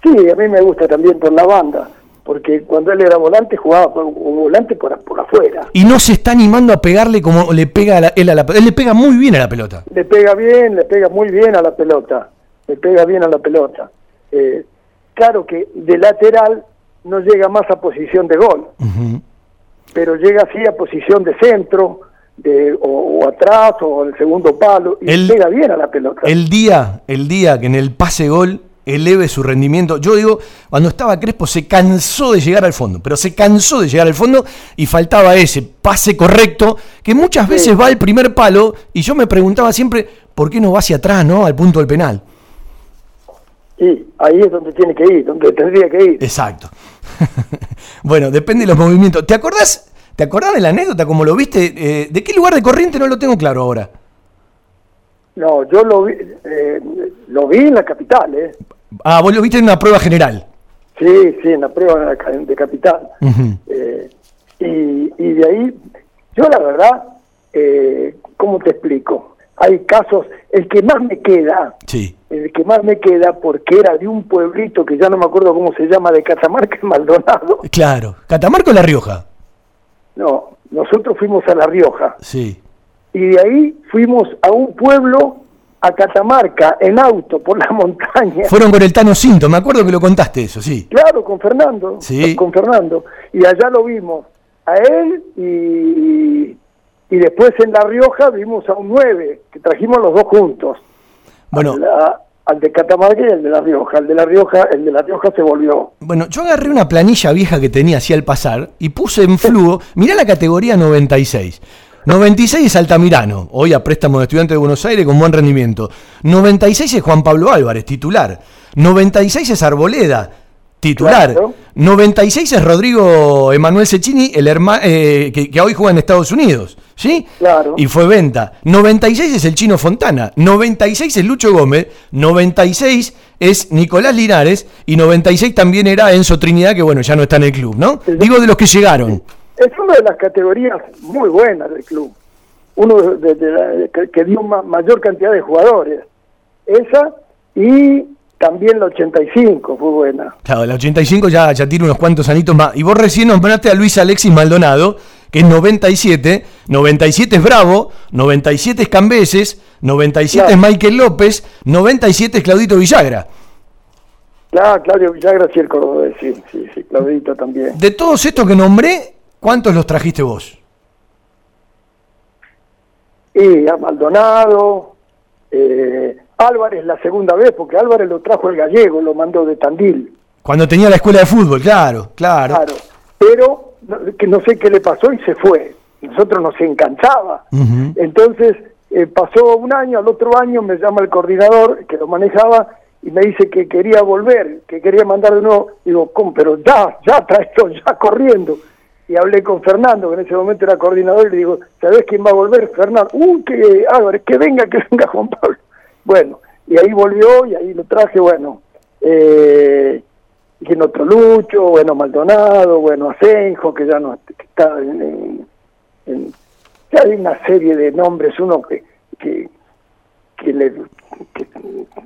Sí, a mí me gusta también por la banda. Porque cuando él era volante jugaba como volante por, por afuera. Y no se está animando a pegarle como le pega a la- él a la pelota. Él le pega muy bien a la pelota. Le pega bien, le pega muy bien a la pelota, le pega bien a la pelota. Eh, claro que de lateral no llega más a posición de gol, pero llega así a posición de centro, de, o, o atrás, o el segundo palo, y Él- pega bien a la pelota. El día, el día que en el pase gol eleve su rendimiento. Yo digo, cuando estaba Crespo se cansó de llegar al fondo, pero se cansó de llegar al fondo y faltaba ese pase correcto que muchas veces va al primer palo y yo me preguntaba siempre, ¿por qué no va hacia atrás, no? Al punto del penal. Y ahí es donde tiene que ir, donde tendría que ir. Exacto. bueno, depende de los movimientos. ¿Te acordás, ¿te acordás de la anécdota como lo viste? Eh, ¿De qué lugar de corriente no lo tengo claro ahora? No, yo lo vi, eh, lo vi en la capital, ¿eh? Ah, vos lo viste en una prueba general. Sí, sí, en la prueba de, capital. Eh, y, y de ahí, yo la verdad, eh, ¿cómo te explico? Hay casos, el que más me queda, Sí. el que más me queda porque era de un pueblito que ya no me acuerdo cómo se llama, de Catamarca, Maldonado. Claro. ¿Catamarca o La Rioja? No, nosotros fuimos a La Rioja Sí. y de ahí fuimos a un pueblo, a Catamarca, en auto, por la montaña. Fueron con el Tano Cinto, me acuerdo que lo contaste eso, sí. Claro, con Fernando. Sí. Con Fernando. Y allá lo vimos a él y, y después en La Rioja vimos a un 9, que trajimos los dos juntos. Bueno. Al de Catamarca y el de La Rioja. El de La Rioja, el de La Rioja se volvió. Bueno, yo agarré una planilla vieja que tenía así al pasar y puse en flujo, mirá la categoría 96. 96 es Altamirano, hoy a préstamo de estudiante de Buenos Aires con buen rendimiento. 96 es Juan Pablo Álvarez, titular. 96 es Arboleda, titular. Claro. 96 es Rodrigo Emanuel Cecchini, el herma- eh, que, que hoy juega en Estados Unidos. ¿Sí? Claro. Y fue venta. 96 es el Chino Fontana. 96 es Lucho Gómez. 96 es Nicolás Linares. Y 96 también era Enzo Trinidad, que bueno, ya no está en el club, ¿no? Digo de los que llegaron. Es una de las categorías muy buenas del club. Uno de, la- que, que dio ma- mayor cantidad de jugadores. Esa y también la 85 fue buena. Claro, la 85 ya, ya tiene unos cuantos anitos más. Y vos recién nombraste a Luis Alexis Maldonado, que es 97. 97 es Bravo, 97 es Cambeses, 97 es Michael López, 97 es Claudito Villagra. Claro, Claudio Villagra sí el cordobés, sí, sí, sí, Claudito también. De todos estos que nombré, ¿cuántos los trajiste vos? Y a Maldonado, eh, Álvarez la segunda vez, porque Álvarez lo trajo el gallego, lo mandó de Tandil. Cuando tenía la escuela de fútbol, claro, claro. Claro. Pero no- que no sé qué le pasó y se fue. Nosotros nos encantaba. Ujú. Entonces eh, pasó un año, al otro año me llama el coordinador que lo manejaba y me dice que quería volver, que quería mandar de nuevo. Digo, ¿cómo? Pero ya, ya, traesto, ya corriendo. Y hablé con Fernando, que en ese momento era coordinador, y le digo, ¿sabés quién va a volver? Fernando. ¡Uy, que Álvarez, que venga, que venga Juan Pablo! Bueno, y ahí volvió y ahí lo traje, bueno. Eh, y en otro Lucho, bueno, Maldonado, bueno, Asenjo, que ya no está en- ya hay una serie de nombres, uno que, que, que le,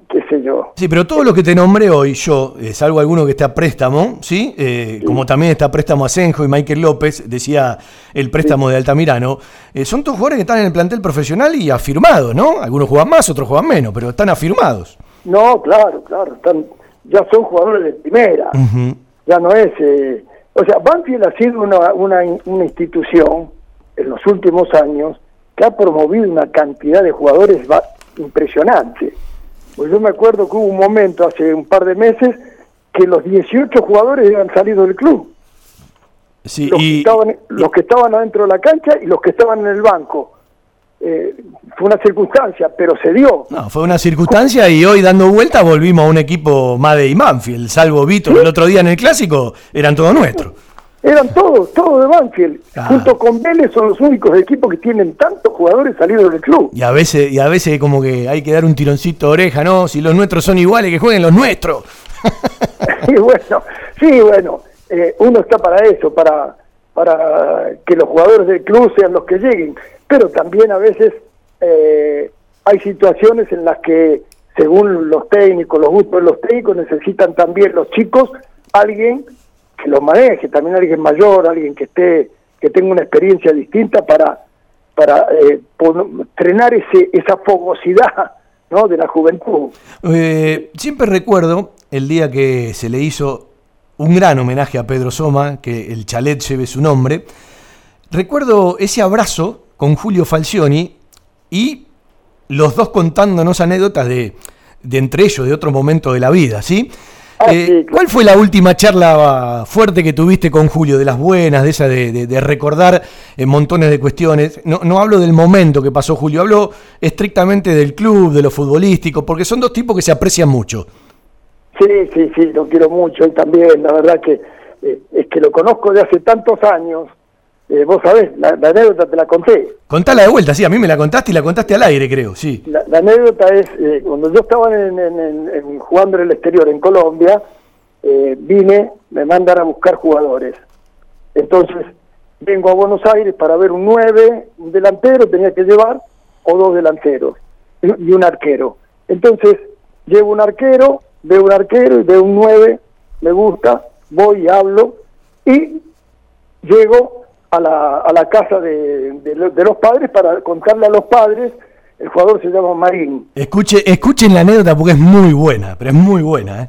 qué sé yo. Sí, pero todos los que te nombré hoy, yo, salvo alguno que está a préstamo, ¿sí? Eh, Como también está a préstamo Asenjo y Michael López, decía el préstamo de Altamirano, eh, son todos jugadores que están en el plantel profesional y afirmados, ¿no? Algunos juegan más, otros juegan menos, pero están afirmados. No, claro, claro, están, ya son jugadores de primera, ya no es... eh, o sea, Banfield ha sido una, una, una institución en los últimos años que ha promovido una cantidad de jugadores impresionante. Pues yo me acuerdo que hubo un momento hace un par de meses que los 18 jugadores habían salido del club. Sí, los, que y, estaban, los que estaban adentro de la cancha y los que estaban en el banco. Eh, fue una circunstancia, pero se dio. no, fue una circunstancia y hoy dando vuelta volvimos a un equipo Made y Manfield, salvo Víctor el otro día en el clásico, eran todos nuestros. Eran todos, todos de Banfield. Ah. Junto con Vélez son los únicos equipos que tienen tantos jugadores salidos del club. Y a veces, y a veces como que hay que dar un tironcito de oreja, ¿no? Si los nuestros son iguales, que jueguen los nuestros. y bueno, sí, bueno, eh, uno está para eso, para, para que los jugadores del club sean los que lleguen. Pero también a veces eh, hay situaciones en las que, según los técnicos, los gustos de los técnicos, necesitan también los chicos alguien que lo maneje, también alguien mayor, alguien que esté, que tenga una experiencia distinta para, para eh, ese, esa fogosidad ¿no? de la juventud. Eh, siempre recuerdo el día que se le hizo un gran homenaje a Pedro Soma, que el chalet lleve su nombre. Recuerdo ese abrazo con Julio Falcioni y los dos contándonos anécdotas de, de entre ellos, de otro momento de la vida, ¿sí? Eh, ¿Cuál fue la última charla fuerte que tuviste con Julio? De las buenas, de esa de, de- de recordar eh, montones de cuestiones. No, no hablo del momento que pasó Julio, hablo estrictamente del club, de lo futbolístico, porque son dos tipos que se aprecian mucho. Sí, sí, sí, lo quiero mucho y también, la verdad que eh, es que lo conozco de hace tantos años. Eh, vos sabés, la, la anécdota te la conté. Contala de vuelta, sí, a mí me la contaste y la contaste al aire, creo, sí. La, la anécdota es, eh, cuando yo estaba en, en- en- en- jugando en el exterior en Colombia, eh, vine, me mandan a buscar jugadores. Entonces, vengo a Buenos Aires para ver un 9, un delantero, tenía que llevar, o dos delanteros, y y un arquero. Entonces, llevo un arquero, veo un arquero y veo un 9, me gusta, voy y hablo, y llego a la, a la casa de, de lo- de los padres para contarle a los padres, el jugador se llama Marín, Escuche, escuchen la anécdota porque es muy buena, pero es muy buena, ¿eh?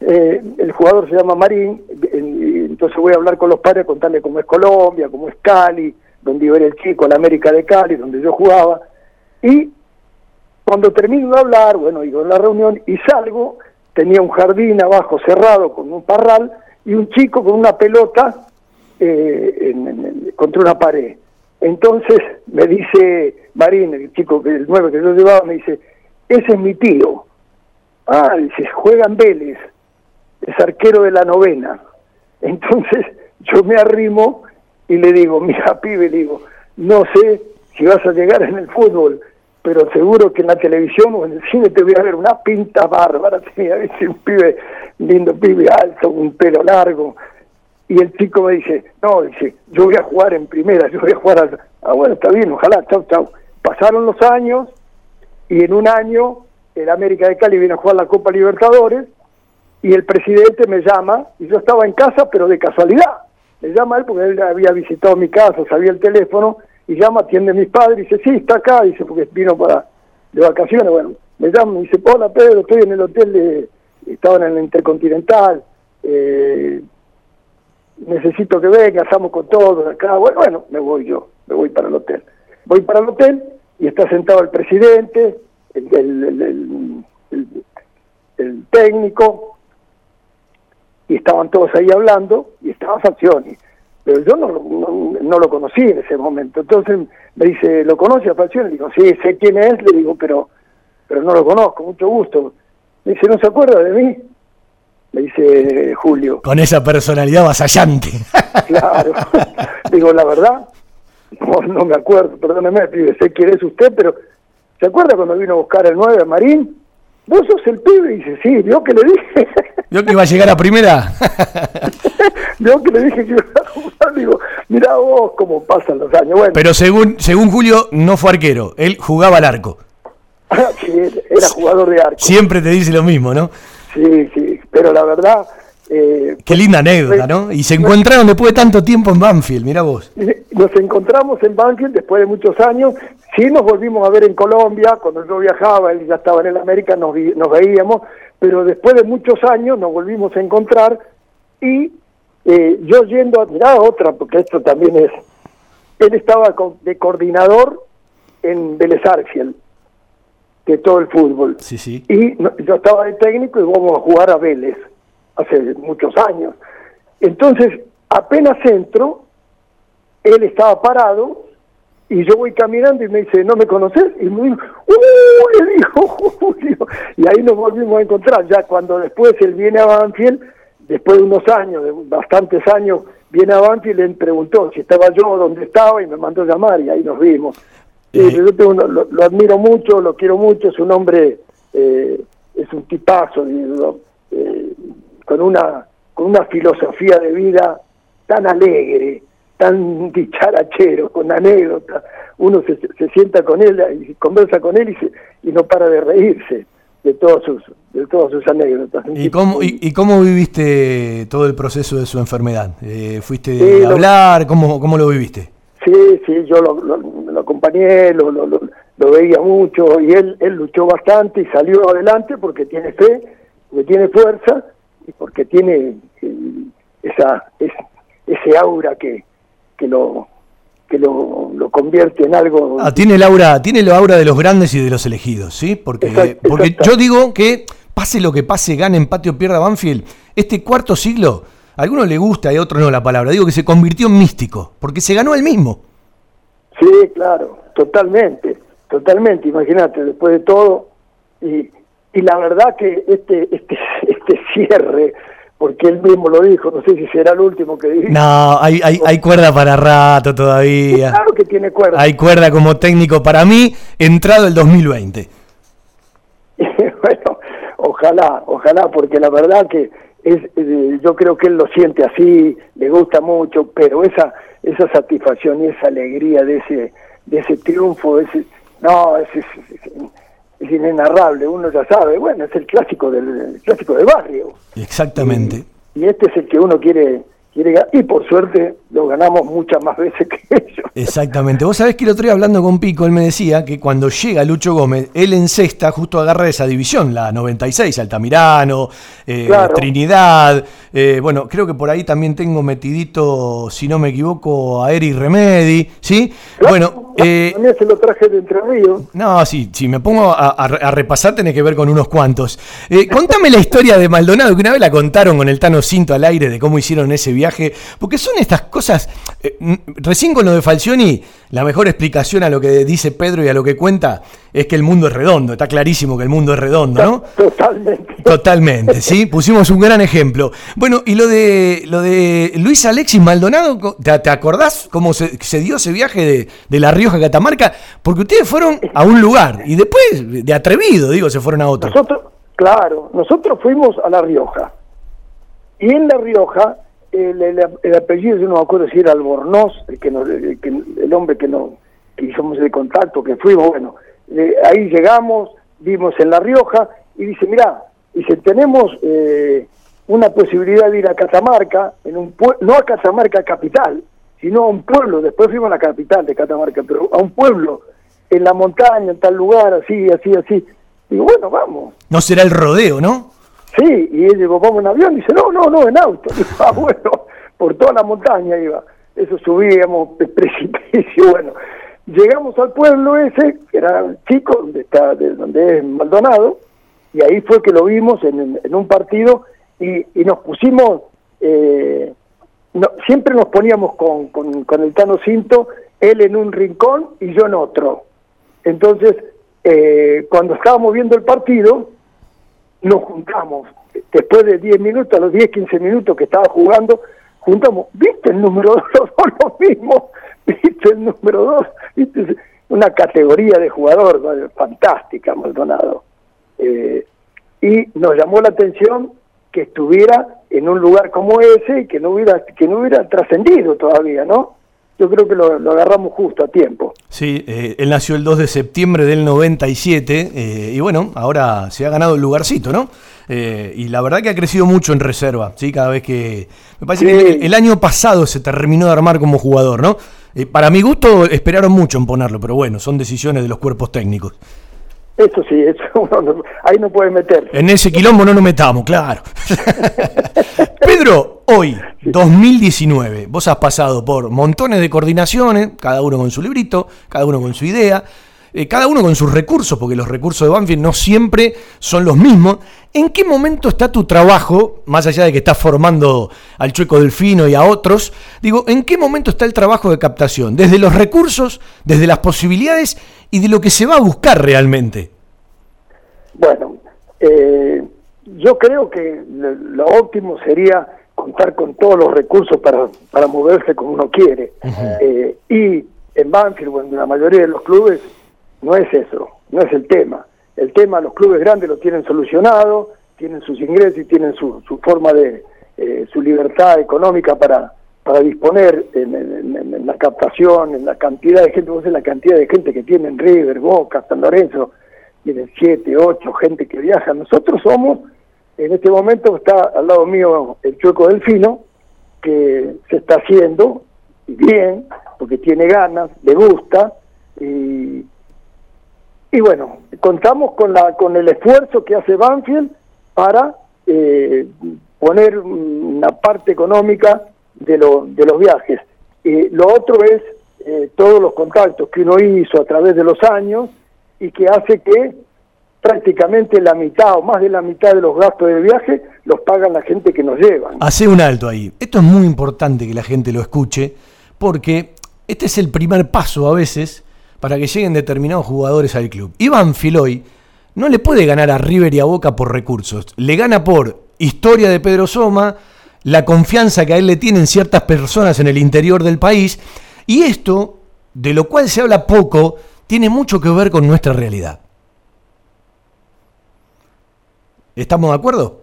Eh, el jugador se llama Marín, entonces voy a hablar con los padres, contarle cómo es Colombia, cómo es Cali, donde iba el chico, la América de Cali, donde yo jugaba, y cuando termino de hablar, bueno, digo en la reunión, y salgo, tenía un jardín abajo cerrado con un parral, y un chico con una pelota eh, en- contra una pared. Entonces me dice Marín, el chico, el 9 que yo llevaba, me dice, ese es mi tío. Ah, dice, juega en Vélez, es arquero de la novena. Entonces yo me arrimo y le digo, mira, pibe, le digo, no sé si vas a llegar en el fútbol, pero seguro que en la televisión o en el cine te voy a ver una pinta bárbara. Tenía un pibe, lindo pibe alto, un pelo largo. Y el chico me dice, no, dice, yo voy a jugar en primera, yo voy a jugar al... Ah, bueno, está bien, ojalá, chau, chau. Pasaron los años y en un año el América de Cali viene a jugar la Copa Libertadores y el presidente me llama y yo estaba en casa pero de casualidad me llama él porque él había visitado mi casa sabía el teléfono y llama atiende a mis padres y dice sí está acá dice porque vino para de vacaciones bueno me llama y dice hola Pedro estoy en el hotel de estaban en el Intercontinental eh, necesito que venga estamos con todos acá. Bueno bueno me voy yo me voy para el hotel. Voy para el hotel y está sentado el presidente el, el- el- técnico y estaban todos ahí hablando y estaba Falcioni. Pero yo no, no, no lo conocí en ese momento. Entonces me dice ¿lo conoce a Falcioni? le digo sí sé quién es le digo pero pero no lo conozco mucho gusto me dice ¿no se acuerda de mí? Me dice Julio Con esa personalidad vasallante. claro digo la verdad no, no me acuerdo perdóneme pibe sé quién es usted pero ¿se acuerda cuando vino a buscar el 9 a Marín? ¿vos sos el pibe? y dice sí ¿vio que le dije? ¿Vio que iba a llegar a primera? Yo que le dije que iba a jugar, digo, mira vos cómo pasan los años. Bueno, Pero según, según Julio, no fue arquero, él jugaba al arco. sí, era jugador de arco. Siempre te dice lo mismo, ¿no? Sí, sí, pero la verdad, eh, Qué linda anécdota, ¿no? Y se encontraron después de tanto tiempo en Banfield, mira vos. nos encontramos en Banfield después de muchos años. Sí nos volvimos a ver en Colombia, cuando yo viajaba, él ya estaba en el América, nos, vi- nos veíamos, pero después de muchos años nos volvimos a encontrar y eh, yo yendo a mirar otra, porque esto también es, él estaba de coordinador en Vélez Arfield, de todo el fútbol. Sí, sí. Y no- yo estaba de técnico y vamos a jugar a Vélez hace muchos años. Entonces, apenas entro, él estaba parado y yo voy caminando y me dice, ¿no me conoces? Y me dijo, ¡uh! Le dijo Julio. Y ahí nos volvimos a encontrar. Ya cuando después él viene a Banfield, después de unos años, de bastantes años, viene a Banfield y le preguntó si estaba yo, dónde estaba y me mandó llamar y ahí nos vimos. Sí, yo tengo lo, lo admiro mucho, lo quiero mucho, es un hombre, eh, es un tipazo, eh, con una con una filosofía de vida tan alegre, tan dicharachero, con anécdotas. Uno se, se sienta con él y conversa con él y, se- y no para de reírse. de todos sus, de todas sus anécdotas. ¿Y cómo, y, y cómo viviste todo el proceso de su enfermedad? Eh, ¿Fuiste Sí, a hablar? ¿Cómo, ¿Cómo lo viviste? Sí, sí, yo lo, lo- lo acompañé, lo, lo, lo- veía mucho y él, él luchó bastante y salió adelante porque tiene fe, porque tiene fuerza y porque tiene eh, esa, es- ese aura que, que lo que lo, lo convierte en algo Ah, tiene el aura, tiene el aura de los grandes y de los elegidos, ¿sí? Porque, Exacto, porque exacto. yo digo que pase lo que pase, gane empate o pierda Banfield, este cuarto siglo, a algunos le gusta y a otros no la palabra, digo que se convirtió en místico, porque se ganó el mismo. Sí, claro, totalmente, totalmente, imagínate, después de todo, y, y la verdad que este, este, este cierre, porque él mismo lo dijo, no sé si será el último que dijo. No, hay, hay, hay cuerda para rato todavía. Claro que tiene cuerda. Hay cuerda como técnico para mí, entrado el 2020. bueno, ojalá, ojalá, porque la verdad que es, eh, yo creo que él lo siente así, le gusta mucho, pero esa esa satisfacción y esa alegría de ese de ese triunfo, ese no, es, es, inenarrable, uno ya sabe, bueno, es el clásico del el clásico del barrio Exactamente. y este es el que uno quiere y por suerte lo ganamos muchas más veces que ellos. Exactamente. Vos sabés que el otro día hablando con Pico, él me decía que cuando llega Lucho Gómez, él en sexta justo agarra esa división, la 96, Altamirano, eh, Claro. Trinidad. eh, bueno, creo que por ahí también tengo metidito, si no me equivoco, a Eri Remedi, ¿sí? Bueno, eh, También se lo traje de Entre Ríos. no, sí, si me pongo a, a- a repasar, tenés que ver con unos cuantos. Eh, contame la historia de Maldonado, que una vez la contaron con el Tano Cinto al aire de cómo hicieron ese viaje, porque son estas cosas. eh, recién con lo de Falcioni, la mejor explicación a lo que dice Pedro y a lo que cuenta es que el mundo es redondo. Está clarísimo que el mundo es redondo, ¿no? Totalmente. Totalmente, sí. Pusimos un gran ejemplo. Bueno, y lo de lo de Luis Alexis Maldonado, co- ¿te, te acordás cómo se, se dio ese viaje de, de La Rioja a Catamarca? Porque ustedes fueron a un lugar y después, de atrevido, digo, se fueron a otro. Nosotros, claro, nosotros fuimos a La Rioja. Y en La Rioja, el, el- el apellido, yo no me acuerdo si era Albornoz, el, que nos- el, el hombre que, no, que hicimos el contacto, que fuimos, bueno, eh, ahí llegamos, vimos en La Rioja, y dice, mira, dice, tenemos eh, una posibilidad de ir a Catamarca, en un no a Catamarca capital, sino a un pueblo, después fuimos a la capital de Catamarca, pero a un pueblo, en la montaña, en tal lugar, así, así, así. Digo, bueno, vamos. No será el rodeo, ¿no? Sí, y él llegó, vamos en avión, dice, no, no, no, en auto. Digo, ah, bueno, por toda la montaña iba. Eso subíamos, precipicio, bueno. Llegamos al pueblo ese, que era chico, donde está, de donde es Maldonado, y ahí fue que lo vimos en, en- en un partido y, y nos pusimos, eh, no, siempre nos poníamos con, con, con el Tano Cinto, él en un rincón y yo en otro. Entonces, eh, cuando estábamos viendo el partido, nos juntamos. Después de 10 minutos, a los 10, 15 minutos que estaba jugando, juntamos. ¿Viste el número 2? Los dos lo mismo. ¿Viste el número 2? ¿Viste? Una categoría de jugador fantástica, Maldonado. Eh, y nos llamó la atención que estuviera en un lugar como ese y que no hubiera, que no hubiera trascendido todavía, ¿no? Yo creo que lo, lo agarramos justo a tiempo. Sí, eh, él nació el 2 de septiembre del 97 eh, y bueno, ahora se ha ganado el lugarcito, ¿no? Eh, y la verdad que ha crecido mucho en reserva, ¿sí? Cada vez que... Me parece que el, el año pasado se terminó de armar como jugador, ¿no? Eh, para mi gusto esperaron mucho en ponerlo, pero bueno, son decisiones de los cuerpos técnicos. Eso sí, eso uno no- ahí no puede meter. En ese quilombo no nos metamos, claro. Pedro, hoy, 2019, vos has pasado por montones de coordinaciones, cada uno con su librito, cada uno con su idea, eh, cada uno con sus recursos, porque los recursos de Banfield no siempre son los mismos. ¿En qué momento está tu trabajo, más allá de que estás formando al Chueco Delfino y a otros? Digo, ¿en qué momento está el trabajo de captación? Desde los recursos, desde las posibilidades y de lo que se va a buscar realmente. Bueno, eh, yo creo que lo, óptimo sería contar con todos los recursos para, para moverse como uno quiere. Eh, y en Banfield, o en la mayoría de los clubes, no es eso, no es el tema. El tema, los clubes grandes lo tienen solucionado, tienen sus ingresos y tienen su, su forma de, eh, su libertad económica para, para disponer en, la captación, en la cantidad de gente, vos la cantidad de gente que tienen River, Boca, San Lorenzo, tienen siete, ocho, gente que viaja. Nosotros somos, en este momento está al lado mío el Chueco Delfino, que se está haciendo bien, porque tiene ganas, le gusta, y, y bueno, contamos con, la, con el esfuerzo que hace Banfield para eh, poner una parte económica de, lo, de los viajes. Eh, lo otro es eh, todos los contactos que uno hizo a través de los años y que hace que prácticamente la mitad o más de la mitad de los gastos del viaje los pagan la gente que nos llevan. Hace un alto ahí. Esto es muy importante que la gente lo escuche porque este es el primer paso a veces para que lleguen determinados jugadores al club. Iván Filoy no le puede ganar a River y a Boca por recursos. Le gana por historia de Pedro Soma, la confianza que a él le tienen ciertas personas en el interior del país. Y esto, de lo cual se habla poco, tiene mucho que ver con nuestra realidad. ¿Estamos de acuerdo?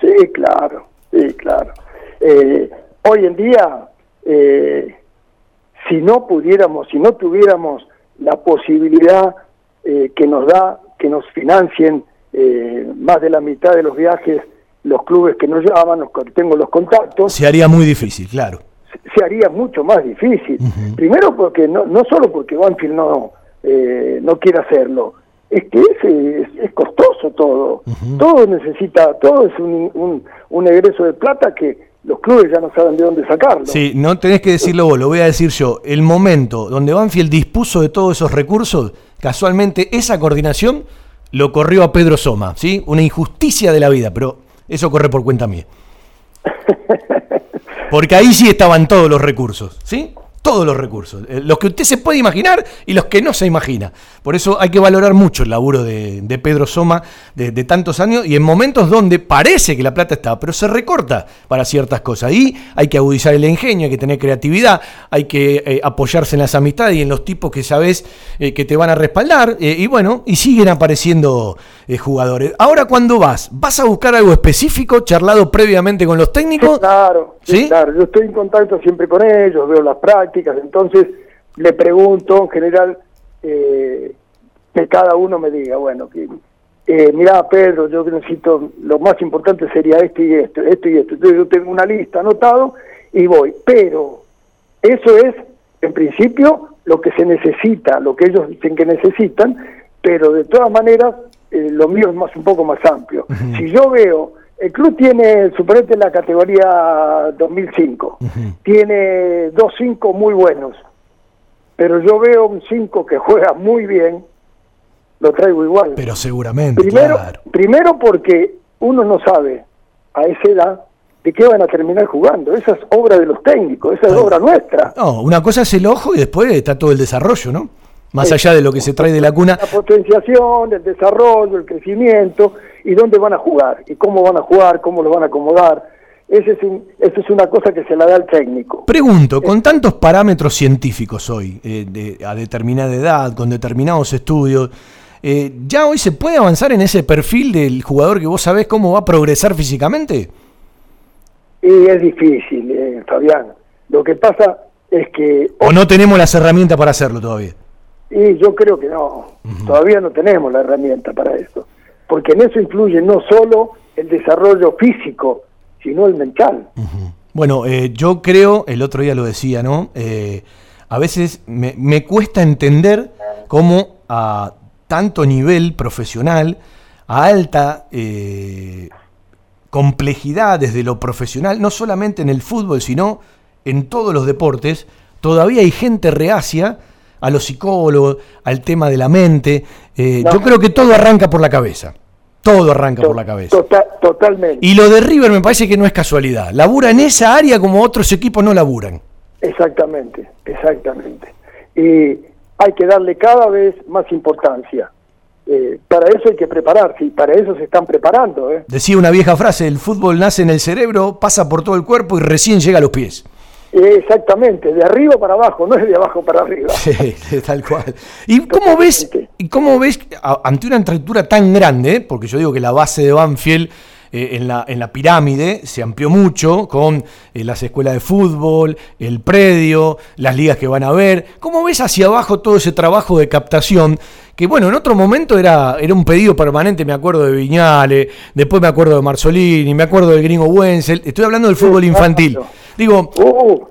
Sí, claro, sí, claro. Eh, hoy en día, eh, si no pudiéramos, si no tuviéramos la posibilidad eh, que nos da que nos financien más de la mitad de los viajes los clubes que nos llaman, los que tengo los contactos. Se haría muy difícil, claro. Se, haría mucho más difícil. Primero porque no, no solo porque Banfield no, no quiere hacerlo, es que es, es, costoso todo. Todo necesita, todo es un, un, un, egreso de plata que los clubes ya no saben de dónde sacarlo. Sí, no tenés que decirlo vos, lo voy a decir yo. El momento donde Banfield dispuso de todos esos recursos, casualmente esa coordinación lo corrió a Pedro Soma, ¿sí? Una injusticia de la vida, pero eso corre por cuenta mía. Porque ahí sí estaban todos los recursos, ¿sí? Todos los recursos, eh, los que usted se puede imaginar y los que no se imagina. Por eso hay que valorar mucho el laburo de, Pedro Soma de, tantos años y en momentos donde parece que la plata está, pero se recorta para ciertas cosas. Y hay que agudizar el ingenio, hay que tener creatividad, hay que eh, apoyarse en las amistades y en los tipos que sabes eh, que te van a respaldar. y bueno, y siguen apareciendo jugadores. Ahora, cuando vas? ¿Vas a buscar algo específico, charlado previamente con los técnicos? claro, ¿Sí? claro. Yo estoy en contacto siempre con ellos, veo las prácticas entonces le pregunto en general eh, que cada uno me diga, bueno, que eh, mira Pedro, yo necesito, lo más importante sería esto y esto, esto y esto. Entonces yo tengo una lista anotado y voy, pero eso es en principio lo que se necesita, lo que ellos dicen que necesitan, pero de todas maneras eh, lo mío es más un poco más amplio. Si yo veo el club tiene, suponete, la categoría 2005. Tiene dos cinco muy buenos. Pero yo veo un 5 que juega muy bien, lo traigo igual. Pero seguramente. Primero, primero porque uno no sabe a esa edad de qué van a terminar jugando. Esa es obra de los técnicos, esa es obra nuestra. No, una cosa es el ojo y después está todo el desarrollo, ¿no? Más allá de lo que se trae de la cuna. La potenciación, el desarrollo, el crecimiento y dónde van a jugar y cómo van a jugar, cómo lo van a acomodar. Ese es eso es una cosa que se la da al técnico. Pregunto, con tantos parámetros científicos hoy, eh, a determinada edad, con determinados estudios, eh, ¿ya hoy se puede avanzar en ese perfil del jugador que vos sabés cómo va a progresar físicamente? Y es difícil, eh, Fabián. Lo que pasa es que... ¿O no tenemos las herramientas para hacerlo todavía? Y yo creo que no, todavía no tenemos la herramienta para eso, porque en eso influye no solo el desarrollo físico, sino el mental. Bueno, eh, yo creo, el otro día lo decía, ¿no? Eh, a veces me, me, cuesta entender cómo a tanto nivel profesional, a alta eh, complejidad desde lo profesional, no solamente en el fútbol, sino en todos los deportes, todavía hay gente reacia a los psicólogos, al tema de la mente. Eh, yo creo que todo arranca por la cabeza. Todo arranca por la cabeza. Tota-, totalmente. Y lo de River me parece que no es casualidad. Labura en esa área como otros equipos no laburan. Exactamente, exactamente. Y hay que darle cada vez más importancia. Eh, para eso hay que prepararse y para eso se están preparando. ¿eh? Decía una vieja frase, el fútbol nace en el cerebro, pasa por todo el cuerpo y recién llega a los pies. Exactamente, de arriba para abajo, no es de abajo para arriba. Sí, tal cual. ¿Y cómo ves, y cómo ves ante una estructura tan grande, porque yo digo que la base de Banfield eh, en, la, en la pirámide, se amplió mucho con eh, las escuelas de fútbol, el predio, las ligas que van a ver. ¿Cómo ves hacia abajo todo ese trabajo de captación? Que bueno, en otro momento era, era un pedido permanente, me acuerdo de Viñale, después me acuerdo de Marzolini, me acuerdo del gringo Wenzel, estoy hablando del fútbol infantil. Digo,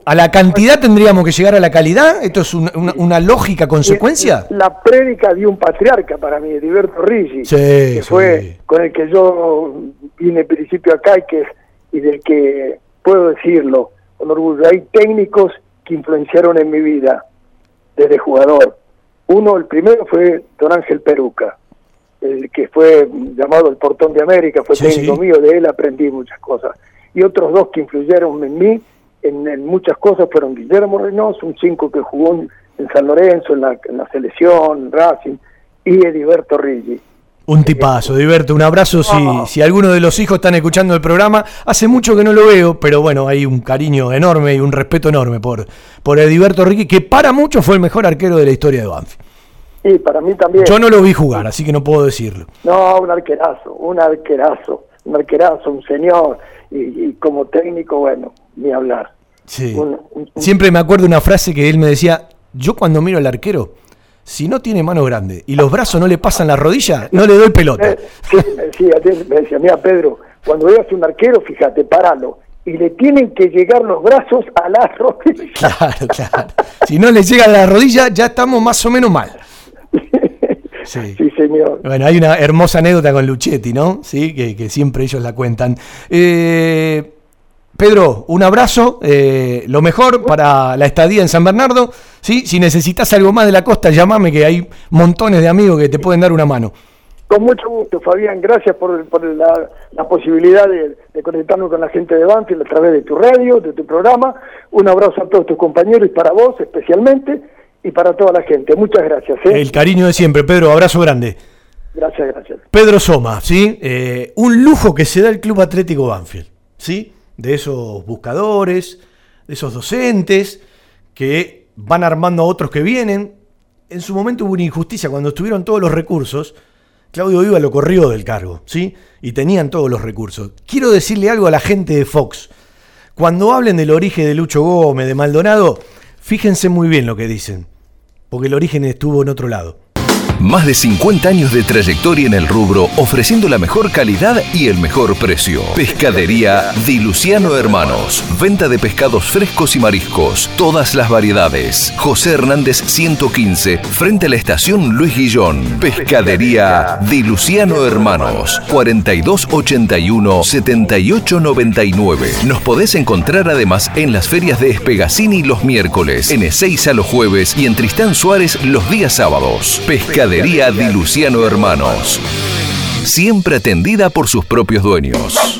¿a la cantidad tendríamos que llegar a la calidad? ¿Esto es una, una- una lógica consecuencia? La prédica de un patriarca para mí, Heriberto Rigi, Sí, que sí. fue con el que yo vine en principio acá y, que, y del que puedo decirlo con orgullo. Hay técnicos que influenciaron en mi vida desde jugador. Uno, el primero fue Don Ángel Peruca, el que fue llamado el Portón de América, fue Sí, técnico mío, de él aprendí muchas cosas. Y otros dos que influyeron en mí en, en muchas cosas fueron Guillermo Reynoso, un cinco que jugó en, en San Lorenzo, en la, en la selección, en Racing, y Heriberto Rigi. Un tipazo, Diverto, un abrazo si, si alguno de los hijos están escuchando el programa. Hace mucho que no lo veo, pero bueno, hay un cariño enorme y un respeto enorme por, por Ediberto Ricky, que para muchos fue el mejor arquero de la historia de Banfield. Y para mí también. Yo no lo vi jugar, así que no puedo decirlo. No, un arquerazo, un arquerazo, un arquerazo, un señor, y, y como técnico, bueno, ni hablar. Sí. Un- un- un- Siempre me acuerdo una frase que él me decía, yo cuando miro al arquero, si no tiene mano grande y los brazos no le pasan la rodilla, no le doy pelota. Eh, sí, me decía, me decía, mira Pedro, cuando veas un arquero, fíjate, paralo. Y le tienen que llegar los brazos a la rodilla. Claro, claro. Si no le llega a la rodilla, ya estamos más o menos mal. Sí. Sí, señor. Bueno, hay una hermosa anécdota con Luchetti, ¿no? Sí, que, que siempre ellos la cuentan. Eh, Pedro, un abrazo, eh, lo mejor para la estadía en San Bernardo. ¿sí? Si necesitas algo más de la costa, llámame, que hay montones de amigos que te pueden dar una mano. Con mucho gusto, Fabián. Gracias por, por la, la posibilidad de, de conectarnos con la gente de Banfield a través de tu radio, de tu programa. Un abrazo a todos tus compañeros y para vos especialmente y para toda la gente. Muchas gracias. ¿eh? El cariño de siempre, Pedro, abrazo grande. Gracias, gracias. Pedro Soma, ¿sí? Eh, un lujo que se da el Club Atlético Banfield, ¿sí? De esos buscadores, de esos docentes que van armando a otros que vienen. En su momento hubo una injusticia cuando estuvieron todos los recursos. Claudio Viva lo corrió del cargo, ¿sí? Y tenían todos los recursos. Quiero decirle algo a la gente de Fox. Cuando hablen del origen de Lucho Gómez, de Maldonado, fíjense muy bien lo que dicen, porque el origen estuvo en otro lado. Más de 50 años de trayectoria en el rubro, ofreciendo la mejor calidad y el mejor precio. Pescadería Di Luciano Hermanos. Venta de pescados frescos y mariscos. Todas las variedades. José Hernández 115, frente a la estación Luis Guillón. Pescadería Di Luciano Hermanos. 4281-7899. Nos podés encontrar además en las ferias de Espegacini los miércoles, en Ezeiza los jueves y en Tristán Suárez los días sábados. Pescadería Di Luciano Hermanos. Siempre atendida por sus propios dueños.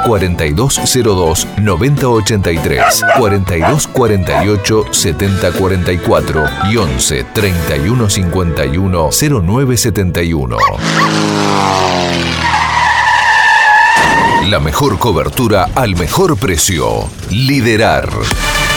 4202-9083, 4248-7044 y 11 3151 0971. La mejor cobertura al mejor precio. Liderar.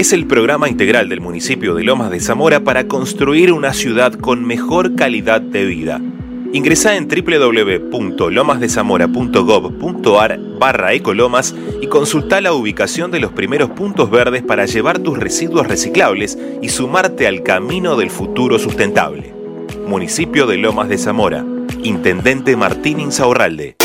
Es el programa integral del municipio de Lomas de Zamora para construir una ciudad con mejor calidad de vida. Ingresá en www.lomasdezamora.gov.ar barra ecolomas y consulta la ubicación de los primeros puntos verdes para llevar tus residuos reciclables y sumarte al camino del futuro sustentable. Municipio de Lomas de Zamora. Intendente Martín Insaurralde.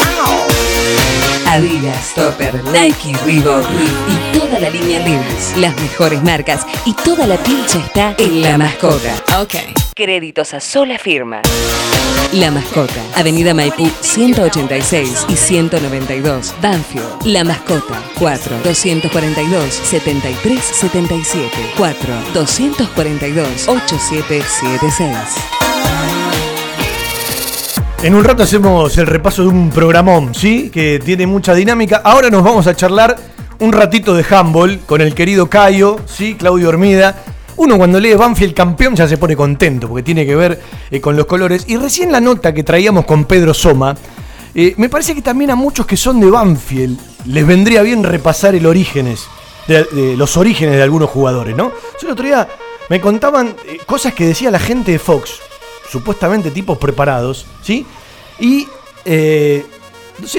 Adidas, Topper, Nike, Reebok y toda la línea Levi's. Las mejores marcas y toda la pincha está en La Mascota. Ok. Créditos a sola firma. La Mascota, Avenida Maipú 186 y 192, Banfield. La Mascota, 4 242 73 77 4 242 8776. En un rato hacemos el repaso de un programón, ¿sí? Que tiene mucha dinámica. Ahora nos vamos a charlar un ratito de handball con el querido Cayo, ¿sí? Claudio Hormida. Uno cuando lee Banfield campeón ya se pone contento porque tiene que ver eh, con los colores. Y recién la nota que traíamos con Pedro Soma, eh, me parece que también a muchos que son de Banfield les vendría bien repasar el orígenes, los orígenes de algunos jugadores, ¿no? Yo el otro día me contaban eh, cosas que decía la gente de Fox, supuestamente tipos preparados, ¿sí? Y eh,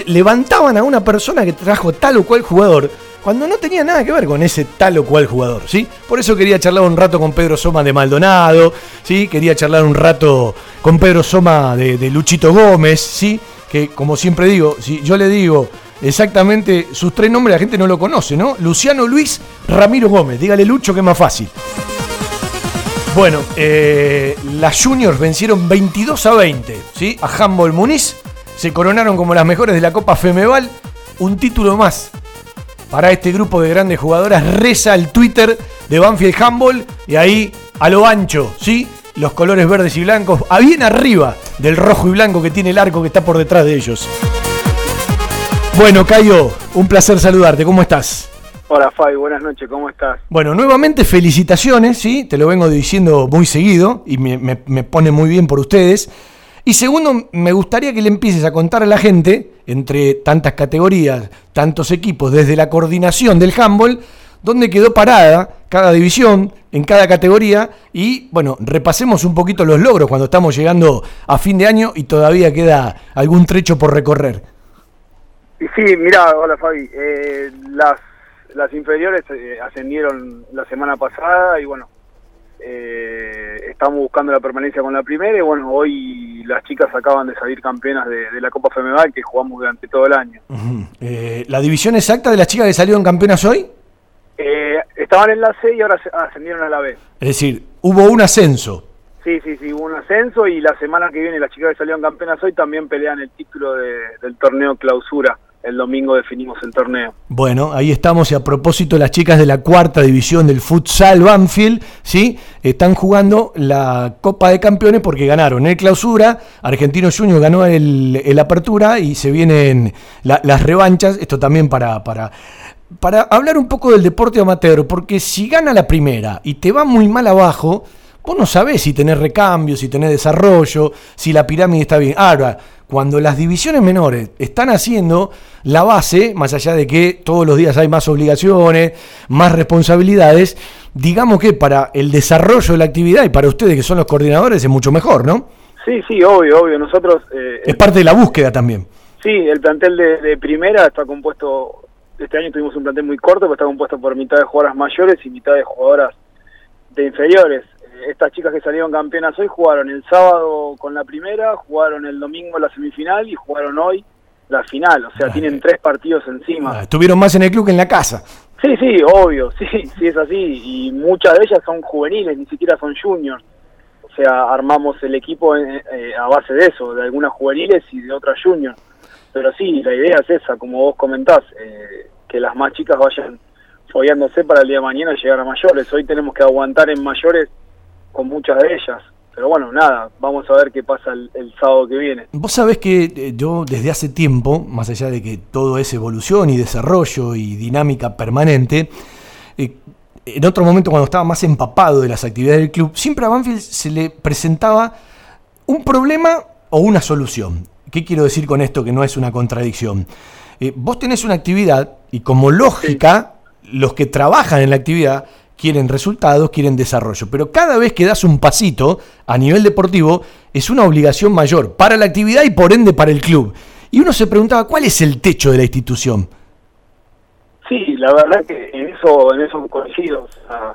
levantaban a una persona que trajo tal o cual jugador cuando no tenía nada que ver con ese tal o cual jugador, ¿sí? Por eso quería charlar un rato con Pedro Soma de Maldonado, ¿sí? Quería charlar un rato con Pedro Soma de, de Luchito Gómez, ¿sí? Que como siempre digo, si yo le digo exactamente sus tres nombres, la gente no lo conoce, ¿no? Luciano Luis Ramiro Gómez, dígale Lucho que es más fácil. Bueno, eh, las Juniors vencieron 22 a 20 ¿sí? a Humboldt Muniz. Se coronaron como las mejores de la Copa Femeval. Un título más para este grupo de grandes jugadoras. Reza el Twitter de Banfield Humboldt y ahí a lo ancho, ¿sí? Los colores verdes y blancos, a bien arriba del rojo y blanco que tiene el arco que está por detrás de ellos. Bueno, Cayo, un placer saludarte. ¿Cómo estás? Hola Fabi, buenas noches, ¿cómo estás? Bueno, nuevamente felicitaciones, ¿sí? Te lo vengo diciendo muy seguido y me, me- me pone muy bien por ustedes. Y segundo, me gustaría que le empieces a contar a la gente, entre tantas categorías, tantos equipos, desde la coordinación del handball, dónde quedó parada cada división, en cada categoría, y bueno, repasemos un poquito los logros cuando estamos llegando a fin de año y todavía queda algún trecho por recorrer. Y sí, mira, hola Fabi, eh, las, las inferiores eh, ascendieron la semana pasada y bueno, eh, estamos buscando la permanencia con la primera y bueno, hoy las chicas acaban de salir campeonas de, de la Copa Femeval que jugamos durante todo el año. Eh, ¿La división exacta de las chicas que salieron campeonas hoy? Eh, estaban en la C y ahora ascendieron a la B. Es decir, hubo un ascenso. Sí, sí, sí, hubo un ascenso y la semana que viene las chicas que salieron campeonas hoy también pelean el título de- del torneo clausura. El domingo definimos el torneo. Bueno, ahí estamos y a propósito las chicas de la cuarta división del futsal Banfield, ¿sí? Están jugando la Copa de Campeones porque ganaron el clausura, Argentino Junior ganó el, apertura y se vienen la- las revanchas, esto también para, para, para hablar un poco del deporte amateur, porque si gana la primera y te va muy mal abajo, vos no sabés si tenés recambio, si tenés desarrollo, si la pirámide está bien. Ahora, cuando las divisiones menores están haciendo la base, más allá de que todos los días hay más obligaciones, más responsabilidades, digamos que para el desarrollo de la actividad y para ustedes que son los coordinadores es mucho mejor, ¿no? Sí, sí, obvio, obvio. Nosotros, eh, Es parte de la búsqueda también. sí, el plantel de, de primera está compuesto, este año tuvimos un plantel muy corto, pero está compuesto por mitad de jugadoras mayores y mitad de jugadoras de inferiores. Eh, Estas chicas que salieron campeonas hoy jugaron el sábado con la primera, jugaron el domingo la semifinal y jugaron hoy la final. O sea, tienen tres partidos encima. Ah, Estuvieron más en el club que en la casa. Sí, sí, obvio, sí, sí es así. Y muchas de ellas son juveniles, ni siquiera son juniors. O sea, armamos el equipo eh, eh, a base de eso, de algunas juveniles y de otras juniors. Pero sí, la idea es esa, como vos comentás, eh, que las más chicas vayan follándose para el día de mañana llegar a mayores. Hoy tenemos que aguantar en mayores con muchas de ellas. Pero bueno, nada, vamos a ver qué pasa el, el sábado que viene. Vos sabés que eh, yo desde hace tiempo, más allá de que todo es evolución y desarrollo y dinámica permanente, eh, en otro momento cuando estaba más empapado de las actividades del club, siempre a Banfield se le presentaba un problema o una solución. ¿Qué quiero decir con esto que no es una contradicción? Eh, vos tenés una actividad y como lógica, los que trabajan en la actividad quieren resultados, quieren desarrollo. Pero cada vez que das un pasito a nivel deportivo, es una obligación mayor para la actividad y por ende para el club. Y uno se preguntaba, ¿cuál es el techo de la institución? Sí, la verdad que en eso, en eso coincido. O sea,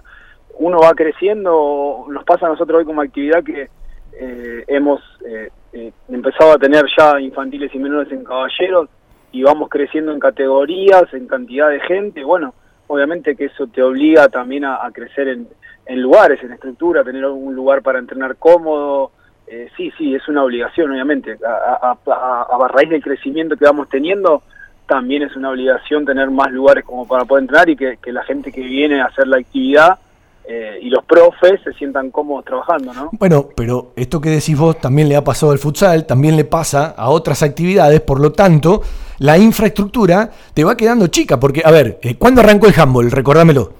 uno va creciendo, nos pasa a nosotros hoy como actividad que eh, hemos eh, eh, empezado a tener ya infantiles y menores en caballeros y vamos creciendo en categorías, en cantidad de gente, bueno, obviamente que eso te obliga también a, crecer en, en lugares, en estructura, tener un lugar para entrenar cómodo, eh, sí, sí, es una obligación, obviamente. A, raíz del crecimiento que vamos teniendo, también es una obligación tener más lugares como para poder entrenar y que, que la gente que viene a hacer la actividad eh, y los profes se sientan cómodos trabajando, ¿no? Bueno, pero esto que decís vos también le ha pasado al futsal, también le pasa a otras actividades, por lo tanto, la infraestructura te va quedando chica, porque, a ver, eh, ¿cuándo arrancó el handball? Recordámelo.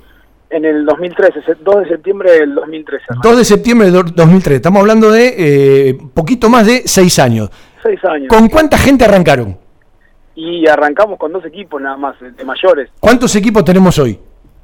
En el 2013, 2 de septiembre del 2013. 2 de septiembre del 2013, estamos hablando de eh, poquito más de 6 años. 6 años. ¿Con cuánta gente arrancaron? Y arrancamos con dos equipos nada más, de mayores. ¿Cuántos equipos tenemos hoy?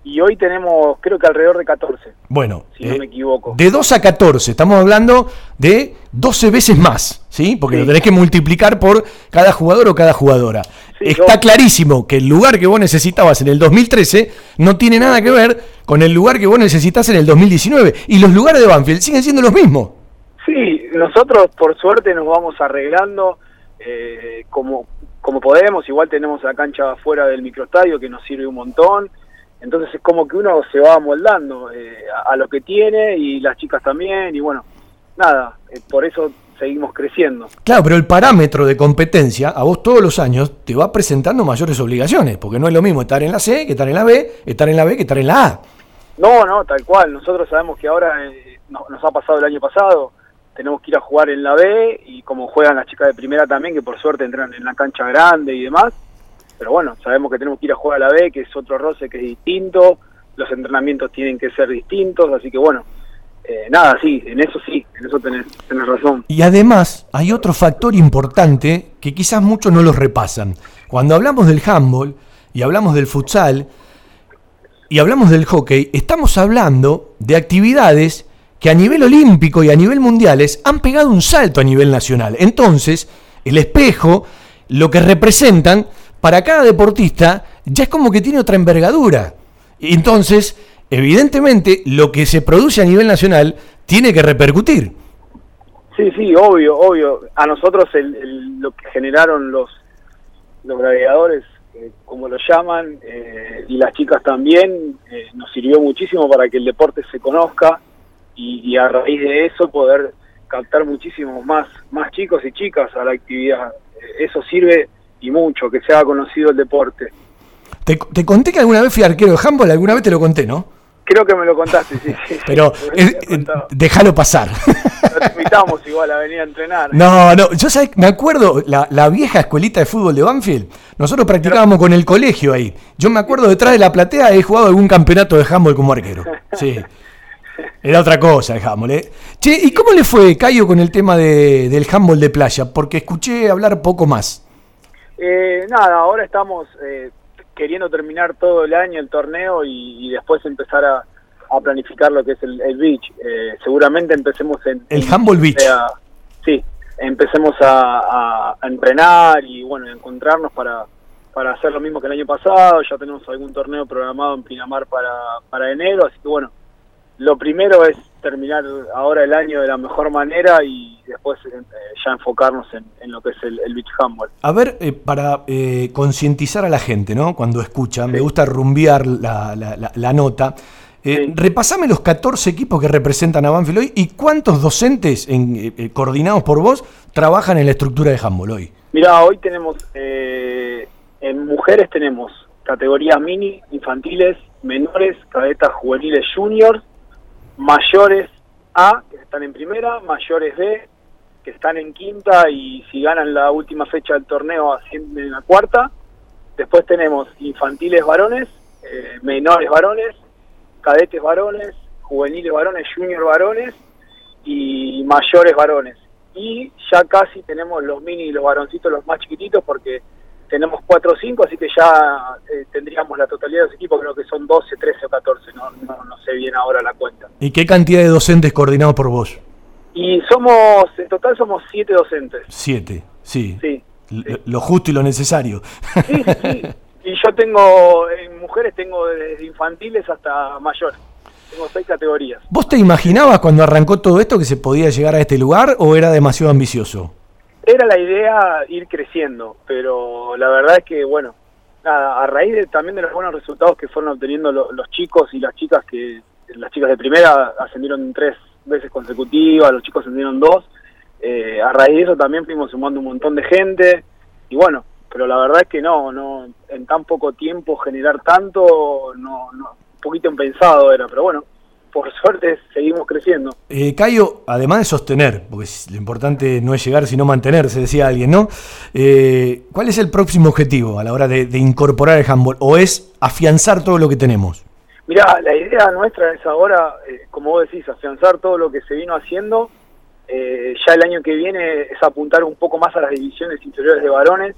Y hoy tenemos, creo que alrededor de 14. Bueno, si no me equivoco. De 2 a 14, estamos hablando de 12 veces más, ¿sí? Porque Sí. lo tenés que multiplicar por cada jugador o cada jugadora. Está clarísimo que el lugar que vos necesitabas en el 2013 no tiene nada que ver con el lugar que vos necesitas en el 2019. Y los lugares de Banfield siguen siendo los mismos. Sí, nosotros por suerte nos vamos arreglando eh, como, como podemos, igual tenemos la cancha afuera del microestadio que nos sirve un montón, entonces es como que uno se va amoldando eh, a, a lo que tiene y las chicas también y bueno, nada, eh, por eso seguimos creciendo. Claro, pero el parámetro de competencia a vos todos los años te va presentando mayores obligaciones, porque no es lo mismo estar en la C que estar en la B, estar en la B que estar en la A. No, no, tal cual. Nosotros sabemos que ahora eh, no- nos ha pasado el año pasado. Tenemos que ir a jugar en la B y como juegan las chicas de primera también, que por suerte entran en la cancha grande y demás. Pero bueno, sabemos que tenemos que ir a jugar a la B, que es otro roce que es distinto. Los entrenamientos tienen que ser distintos. Así que bueno, eh, nada, sí, en eso sí, en eso tenés, tenés razón. Y además hay otro factor importante que quizás muchos no los repasan. Cuando hablamos del handball y hablamos del futsal y hablamos del hockey, estamos hablando de actividades que a nivel olímpico y a nivel mundiales han pegado un salto a nivel nacional. Entonces, el espejo, lo que representan, para cada deportista, ya es como que tiene otra envergadura. Entonces, evidentemente, lo que se produce a nivel nacional tiene que repercutir. Sí, sí, obvio, obvio. A nosotros el, el- lo que generaron los, los gladiadores, eh, como lo llaman, eh, y las chicas también, eh, nos sirvió muchísimo para que el deporte se conozca y, y a raíz de eso poder captar muchísimos más, más chicos y chicas a la actividad. Eh, Eso sirve y mucho, que se haga conocido el deporte. Te, te conté que alguna vez fui arquero de handball, alguna vez te lo conté, ¿no? Creo que me lo contaste, sí. Pero eh, eh, déjalo pasar. Nos invitamos igual a venir a entrenar. No, no, yo sabés, me acuerdo, la, la vieja escuelita de fútbol de Banfield, nosotros practicábamos con el colegio ahí. Yo me acuerdo detrás de la platea he jugado algún campeonato de handball como arquero. Sí. Era otra cosa el handball, ¿eh? Che, ¿y cómo le fue, Cayo, con el tema de- del handball de playa? Porque escuché hablar poco más. Eh, nada, ahora estamos eh, queriendo terminar todo el año el torneo y, y después empezar a, a planificar lo que es el, el beach. Eh, seguramente empecemos en... El handball beach. sea, sí, empecemos a, a- a entrenar y bueno, a encontrarnos para, para hacer lo mismo que el año pasado. Ya tenemos algún torneo programado en Pinamar para, para enero, así que bueno, lo primero es terminar ahora el año de la mejor manera y después eh, ya enfocarnos en, en lo que es el, el beach handball. A ver, eh, para eh, concientizar a la gente, ¿no? Cuando escucha, me gusta rumbear la, la- la- la nota. Eh, Repasame los 14 equipos que representan a Banfield hoy y cuántos docentes en- eh, coordinados por vos trabajan en la estructura de handball hoy. Mira, hoy tenemos, eh, en mujeres tenemos categorías mini, infantiles, menores, cadetas juveniles juniors, mayores A, que están en primera, mayores B, que están en quinta y si ganan la última fecha del torneo ascienden en la cuarta. Después tenemos infantiles varones, eh, menores varones, cadetes varones, juveniles varones, junior varones y mayores varones. Y ya casi tenemos los mini y los varoncitos, los más chiquititos, porque tenemos 4 o 5, así que ya eh, tendríamos la totalidad de los equipos, creo que son 12, 13 o 14, no, no, no sé bien ahora la cuenta. ¿Y qué cantidad de docentes coordinados por vos? Y somos, en total somos 7 docentes. Siete, sí. Sí. Lo justo y lo necesario. Sí, sí, sí. Y yo tengo, en mujeres tengo desde infantiles hasta mayores. Tengo seis categorías. ¿Vos te imaginabas cuando arrancó todo esto que se podía llegar a este lugar o era demasiado ambicioso? Era la idea ir creciendo, pero la verdad es que, bueno, a raíz de, también de los buenos resultados que fueron obteniendo lo- los chicos y las chicas que, las chicas de primera ascendieron tres veces consecutivas, los chicos ascendieron dos, eh, a raíz de eso también fuimos sumando un montón de gente, y bueno, pero la verdad es que no, no, en tan poco tiempo generar tanto, no, no, un poquito impensado era, pero bueno, por suerte seguimos creciendo. Eh, Cayo, además de sostener, porque lo importante no es llegar sino mantenerse, decía alguien, ¿no? Eh, ¿Cuál es el próximo objetivo a la hora de, de incorporar el handball? ¿O es afianzar todo lo que tenemos? Mira, la idea nuestra es ahora, eh, como vos decís, afianzar todo lo que se vino haciendo. Eh, ya el año que viene es apuntar un poco más a las divisiones inferiores de varones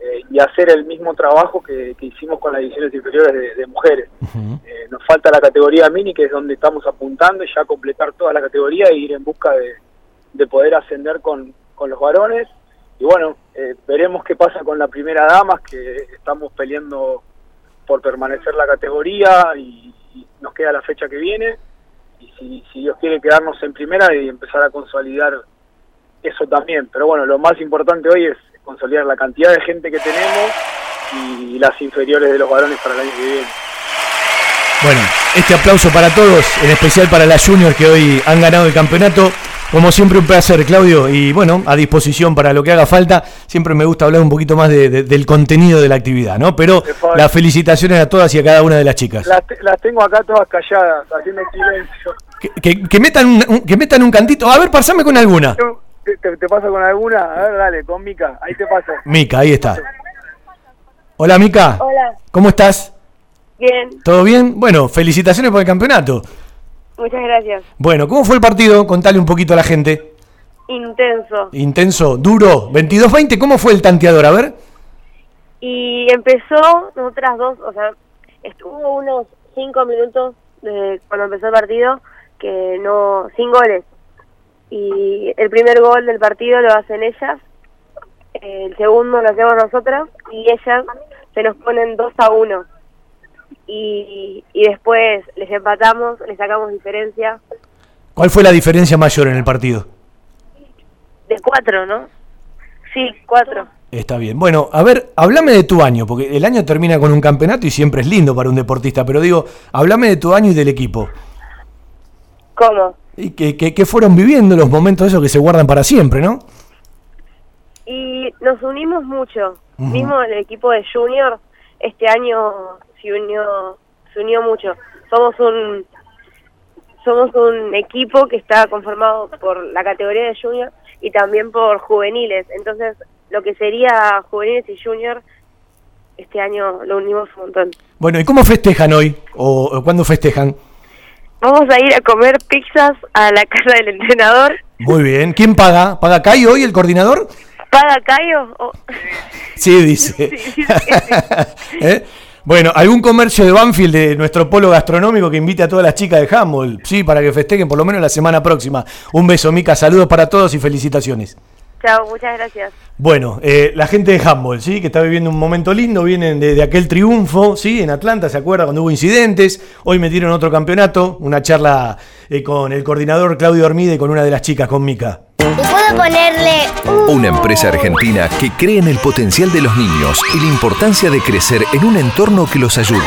eh, y hacer el mismo trabajo que, que hicimos con las divisiones inferiores de, de mujeres. Eh, nos falta la categoría mini, que es donde estamos apuntando, y ya completar toda la categoría e ir en busca de, de poder ascender con, con los varones. Y bueno, eh, veremos qué pasa con la primera dama, que estamos peleando por permanecer la categoría y, y nos queda la fecha que viene. Y si, si Dios quiere quedarnos en primera y empezar a consolidar eso también. Pero bueno, lo más importante hoy es consolidar la cantidad de gente que tenemos y las inferiores de los varones para el año que viene. Bueno, este aplauso para todos, en especial para las juniors que hoy han ganado el campeonato. Como siempre, un placer, Claudio. Y bueno, a disposición para lo que haga falta. Siempre me gusta hablar un poquito más de- de- del contenido de la actividad, ¿no? Pero las felicitaciones a todas y a cada una de las chicas. Las, te- las tengo acá todas calladas, haciendo silencio. Que, que metan un, un- que metan un cantito. A ver, pasame con alguna. ¿Te, te, te paso con alguna? A ver, dale, con Mica, ahí te paso. Mica, ahí está. Hola, Mica. Hola, ¿Cómo estás? bien, ¿Todo bien? Bueno, felicitaciones por el campeonato. muchas gracias. Bueno, ¿cómo fue el partido? Contale un poquito a la gente. Intenso. Intenso, duro. 22-20, ¿cómo fue el tanteador? A ver. Y empezó, nosotras dos, o sea, estuvo unos cinco minutos de cuando empezó el partido, que no, sin goles. Y el primer gol del partido lo hacen ellas, el segundo lo hacemos nosotras, y ellas se nos ponen 2 a 1. Y, y después les empatamos, les sacamos diferencia ¿Cuál fue la diferencia mayor en el partido? de 4, ¿no? Sí, 4. Está bien. Bueno, a ver, háblame de tu año, porque el año termina con un campeonato y siempre es lindo para un deportista, pero digo, háblame de tu año y del equipo. ¿Cómo? Y que, que- que fueron viviendo los momentos esos que se guardan para siempre, ¿no? Y nos unimos mucho. Mismo el equipo de Junior, este año se unió, se unió mucho. Somos un somos un equipo que está conformado por la categoría de Junior y también por juveniles. Entonces, lo que sería juveniles y Junior, este año lo unimos un montón. Bueno, ¿y cómo festejan hoy? ¿O, o cuándo festejan? Vamos a ir a comer pizzas a la casa del entrenador. Muy bien. ¿Quién paga? ¿Paga Cayo hoy, el coordinador? ¿Paga Cayo? Sí, dice. ¿Eh? Bueno, ¿algún comercio de Banfield de nuestro polo gastronómico que invite a todas las chicas de Humboldt? Sí, para que festejen por lo menos la semana próxima. Un beso, Mica. Saludos para todos y felicitaciones. Chao, muchas gracias. Bueno, eh, la gente de Humboldt, ¿sí? que está viviendo un momento lindo, vienen de, aquel triunfo, ¿sí? En Atlanta, ¿se acuerda? Cuando hubo incidentes. Hoy metieron otro campeonato, una charla eh, con el coordinador Claudio Ormide y con una de las chicas, con Mica. ¿Puedo ponerle Una empresa argentina que cree en el potencial de los niños y la importancia de crecer en un entorno que los ayude.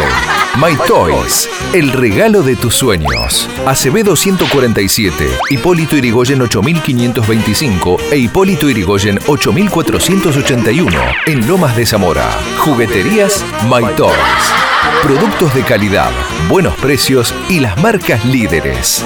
My Toys, el regalo de tus sueños. Acevedo 147, Hipólito Irigoyen 8525 e Hipólito Irigoyen 8481 en Lomas de Zamora. Jugueterías My Toys. Productos de calidad, buenos precios y las marcas líderes.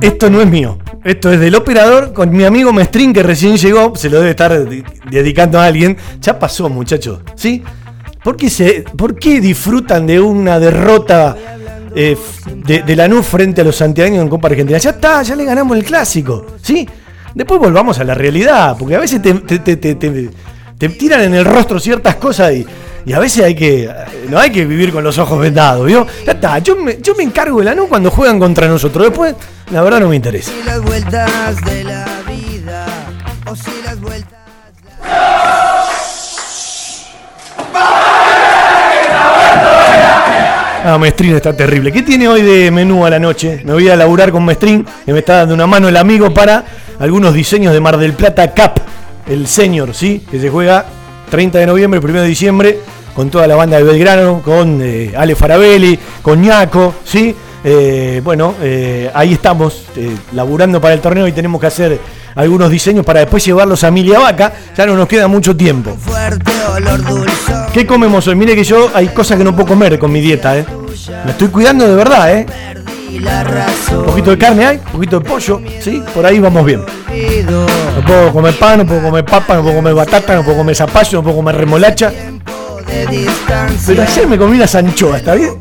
Esto no es mío. Esto es del operador con mi amigo Mestrín que recién llegó. Se lo debe estar de- dedicando a alguien. Ya pasó, muchachos. ¿Sí? ¿Por qué, se, ¿Por qué disfrutan de una derrota eh, de, de Lanús frente a los santiagueños en Copa Argentina. Ya está, ya le ganamos el clásico, ¿sí? Después volvamos a la realidad, porque a veces te, tiran en el rostro ciertas cosas y, y a veces hay que no hay que vivir con los ojos vendados, ¿vio? Ya está, yo me, yo me encargo de Lanús cuando juegan contra nosotros. Después, la verdad no me interesa. Si las vueltas de la vida, o si las vueltas. Ah, Mestrín está terrible. ¿Qué tiene hoy de menú a la noche? Me voy a laburar con Mestrín, que me está dando una mano el amigo para algunos diseños de Mar del Plata Cup, el senior, ¿sí? Que se juega 30 de noviembre, 1 de diciembre, con toda la banda de Belgrano, con eh, Ale Farabelli, con Ñaco, ¿sí? Eh, bueno, eh, ahí estamos, eh, laburando para el torneo y tenemos que hacer algunos diseños para después llevarlos a Emilia Vaca. Ya no nos queda mucho tiempo. ¿Qué comemos hoy? Mire que yo hay cosas que no puedo comer con mi dieta, ¿eh? Me estoy cuidando de verdad, ¿eh? Un poquito de carne hay, un poquito de pollo, ¿sí? Por ahí vamos bien. No puedo comer pan, no puedo comer papa, no puedo comer batata, no puedo comer zapallo, no puedo comer remolacha. Pero ayer me comí unas anchoas, ¿está bien?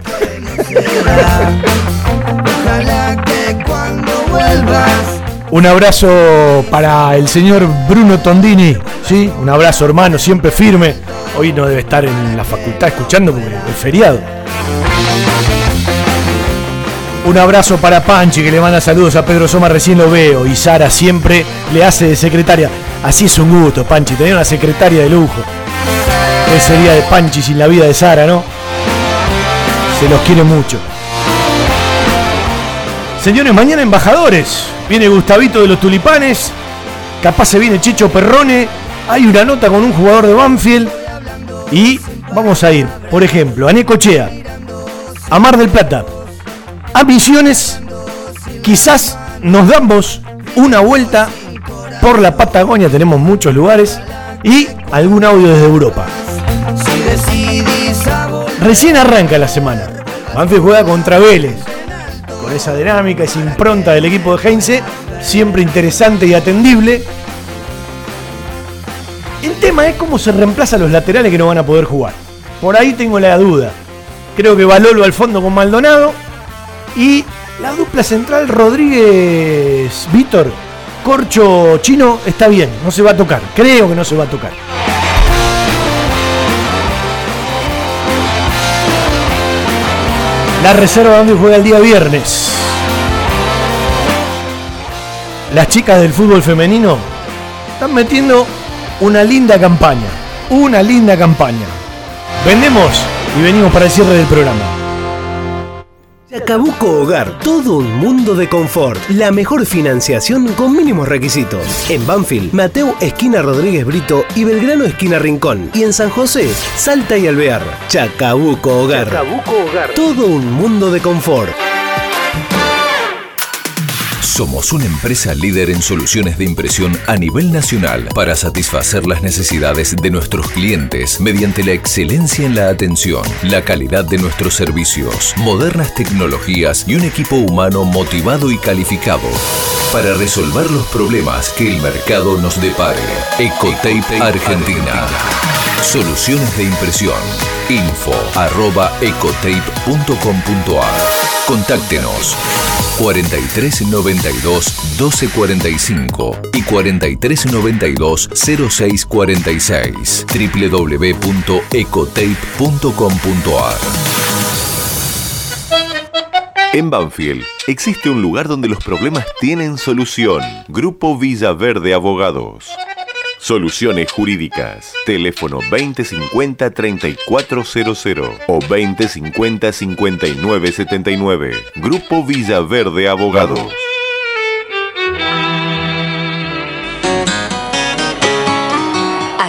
Un abrazo para el señor Bruno Tondini, ¿sí? Un abrazo hermano, siempre firme. Hoy no debe estar en la facultad escuchando porque es feriado. Un abrazo para Panchi que le manda saludos a Pedro Soma, recién lo veo. Y Sara siempre le hace de secretaria. Así es un gusto, Panchi, tener una secretaria de lujo. ¿Qué sería de Panchi sin la vida de Sara, no? Se los quiere mucho. Señores, mañana embajadores. Viene Gustavito de los Tulipanes. Capaz se viene Chicho Perrone. Hay una nota con un jugador de Banfield. Y vamos a ir, por ejemplo, a Necochea, a Mar del Plata, a Misiones. Quizás nos damos una vuelta por la Patagonia. Tenemos muchos lugares. Y algún audio desde Europa. Recién arranca la semana. Banfield juega contra Vélez. Con esa dinámica, esa impronta del equipo de Heinze, siempre interesante y atendible. El tema es cómo se reemplaza a los laterales que no van a poder jugar. Por ahí tengo la duda. Creo que Balolo al fondo con Maldonado. Y la dupla central Rodríguez Víctor, Corcho Chino, está bien, no se va a tocar. Creo que no se va a tocar. La reserva donde juega el día viernes. Las chicas del fútbol femenino están metiendo una linda campaña. Una linda campaña. Vendemos y venimos para el cierre del programa. Chacabuco Hogar, todo un mundo de confort. La mejor financiación con mínimos requisitos. En Banfield, Mateo Esquina Rodríguez Brito y Belgrano Esquina Rincón. Y en San José, Salta y Alvear. Chacabuco Hogar. Chacabuco Hogar. Todo un mundo de confort. Somos una empresa líder en soluciones de impresión a nivel nacional para satisfacer las necesidades de nuestros clientes mediante la excelencia en la atención, la calidad de nuestros servicios, modernas tecnologías y un equipo humano motivado y calificado para resolver los problemas que el mercado nos depare. Ecotape Argentina. Soluciones de impresión. Info Contáctenos 4392 1245 y 4392 0646 www.ecotape.com.ar En Banfield existe un lugar donde los problemas tienen solución. Grupo Villaverde Abogados. Soluciones jurídicas. Teléfono 2050-3400 o 2050-5979. Grupo Villaverde Abogados.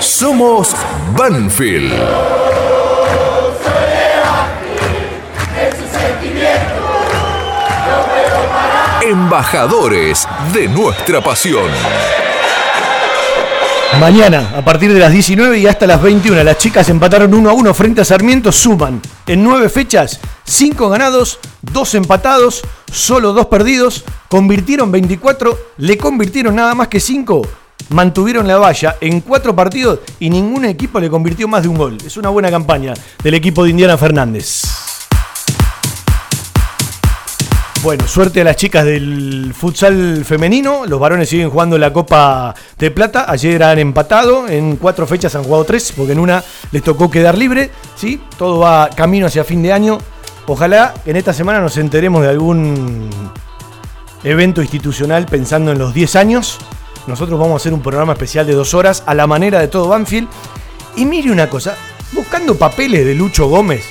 Somos Banfield. Embajadores de nuestra pasión. Mañana, a partir de las 19 y hasta las 21, las chicas empataron 1 a 1 frente a Sarmiento, suman en 9 fechas, 5 ganados, 2 empatados, solo 2 perdidos, convirtieron 24, le convirtieron nada más que 5, mantuvieron la valla en 4 partidos y ningún equipo le convirtió más de un gol. Es una buena campaña del equipo de Indiana Fernández. Bueno, suerte a las chicas del futsal femenino. Los varones siguen jugando la Copa de Plata. Ayer han empatado. En cuatro fechas han jugado tres, porque en una les tocó quedar libre. ¿sí? Todo va camino hacia fin de año. Ojalá en esta semana nos enteremos de algún evento institucional pensando en los 10 años. Nosotros vamos a hacer un programa especial de dos horas a la manera de todo Banfield. Y mire una cosa, buscando papeles de Lucho Gómez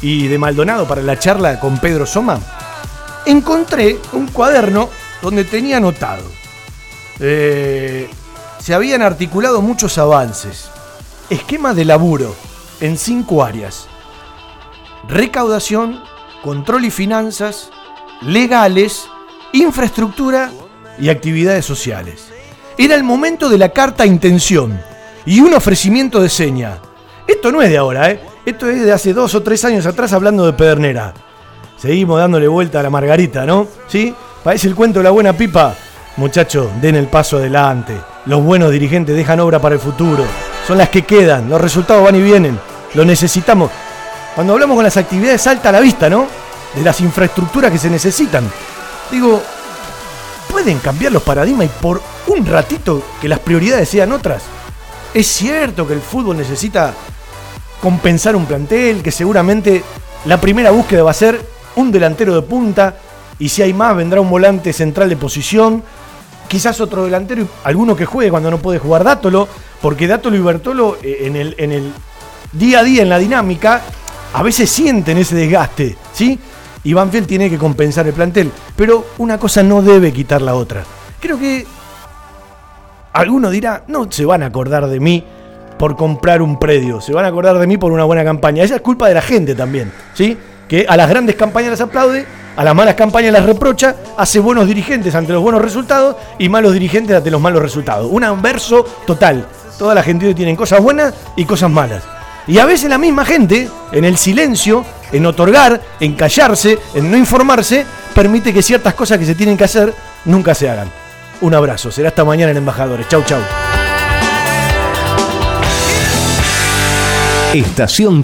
y de Maldonado para la charla con Pedro Soma, encontré un cuaderno donde tenía anotado. eh, se habían articulado muchos avances. Esquema de laburo en cinco áreas. Recaudación, control y finanzas, legales, infraestructura y actividades sociales. Era el momento de la carta intención y un ofrecimiento de seña. Esto no es de ahora, ¿eh? Esto es de hace dos o tres años atrás hablando de Pedernera. Seguimos dándole vuelta a la margarita, ¿no? ¿Sí? Parece el cuento de la buena pipa. Muchachos, den el paso adelante. Los buenos dirigentes dejan obra para el futuro. Son las que quedan. Los resultados van y vienen. Lo necesitamos. Cuando hablamos con las actividades salta a la vista, ¿no? De las infraestructuras que se necesitan. Digo, pueden cambiar los paradigmas y por un ratito que las prioridades sean otras. Es cierto que el fútbol necesita compensar un plantel, que seguramente la primera búsqueda va a ser un delantero de punta y si hay más vendrá un volante central de posición, quizás otro delantero y alguno que juegue cuando no puede jugar Dátolo, porque Dátolo y Bertolo eh, en el, en el día a día, en la dinámica, a veces sienten ese desgaste, ¿sí? Y Banfield tiene que compensar el plantel, pero una cosa no debe quitar la otra. Creo que alguno dirá, no se van a acordar de mí por comprar un predio, se van a acordar de mí por una buena campaña. Esa es culpa de la gente también, ¿sí? Que a las grandes campañas las aplaude, a las malas campañas las reprocha, hace buenos dirigentes ante los buenos resultados y malos dirigentes ante los malos resultados. Un anverso total. Toda la gente hoy tiene cosas buenas y cosas malas. Y a veces la misma gente, en el silencio, en otorgar, en callarse, en no informarse, permite que ciertas cosas que se tienen que hacer nunca se hagan. Un abrazo, será hasta mañana en Embajadores. Chau, chau. Estación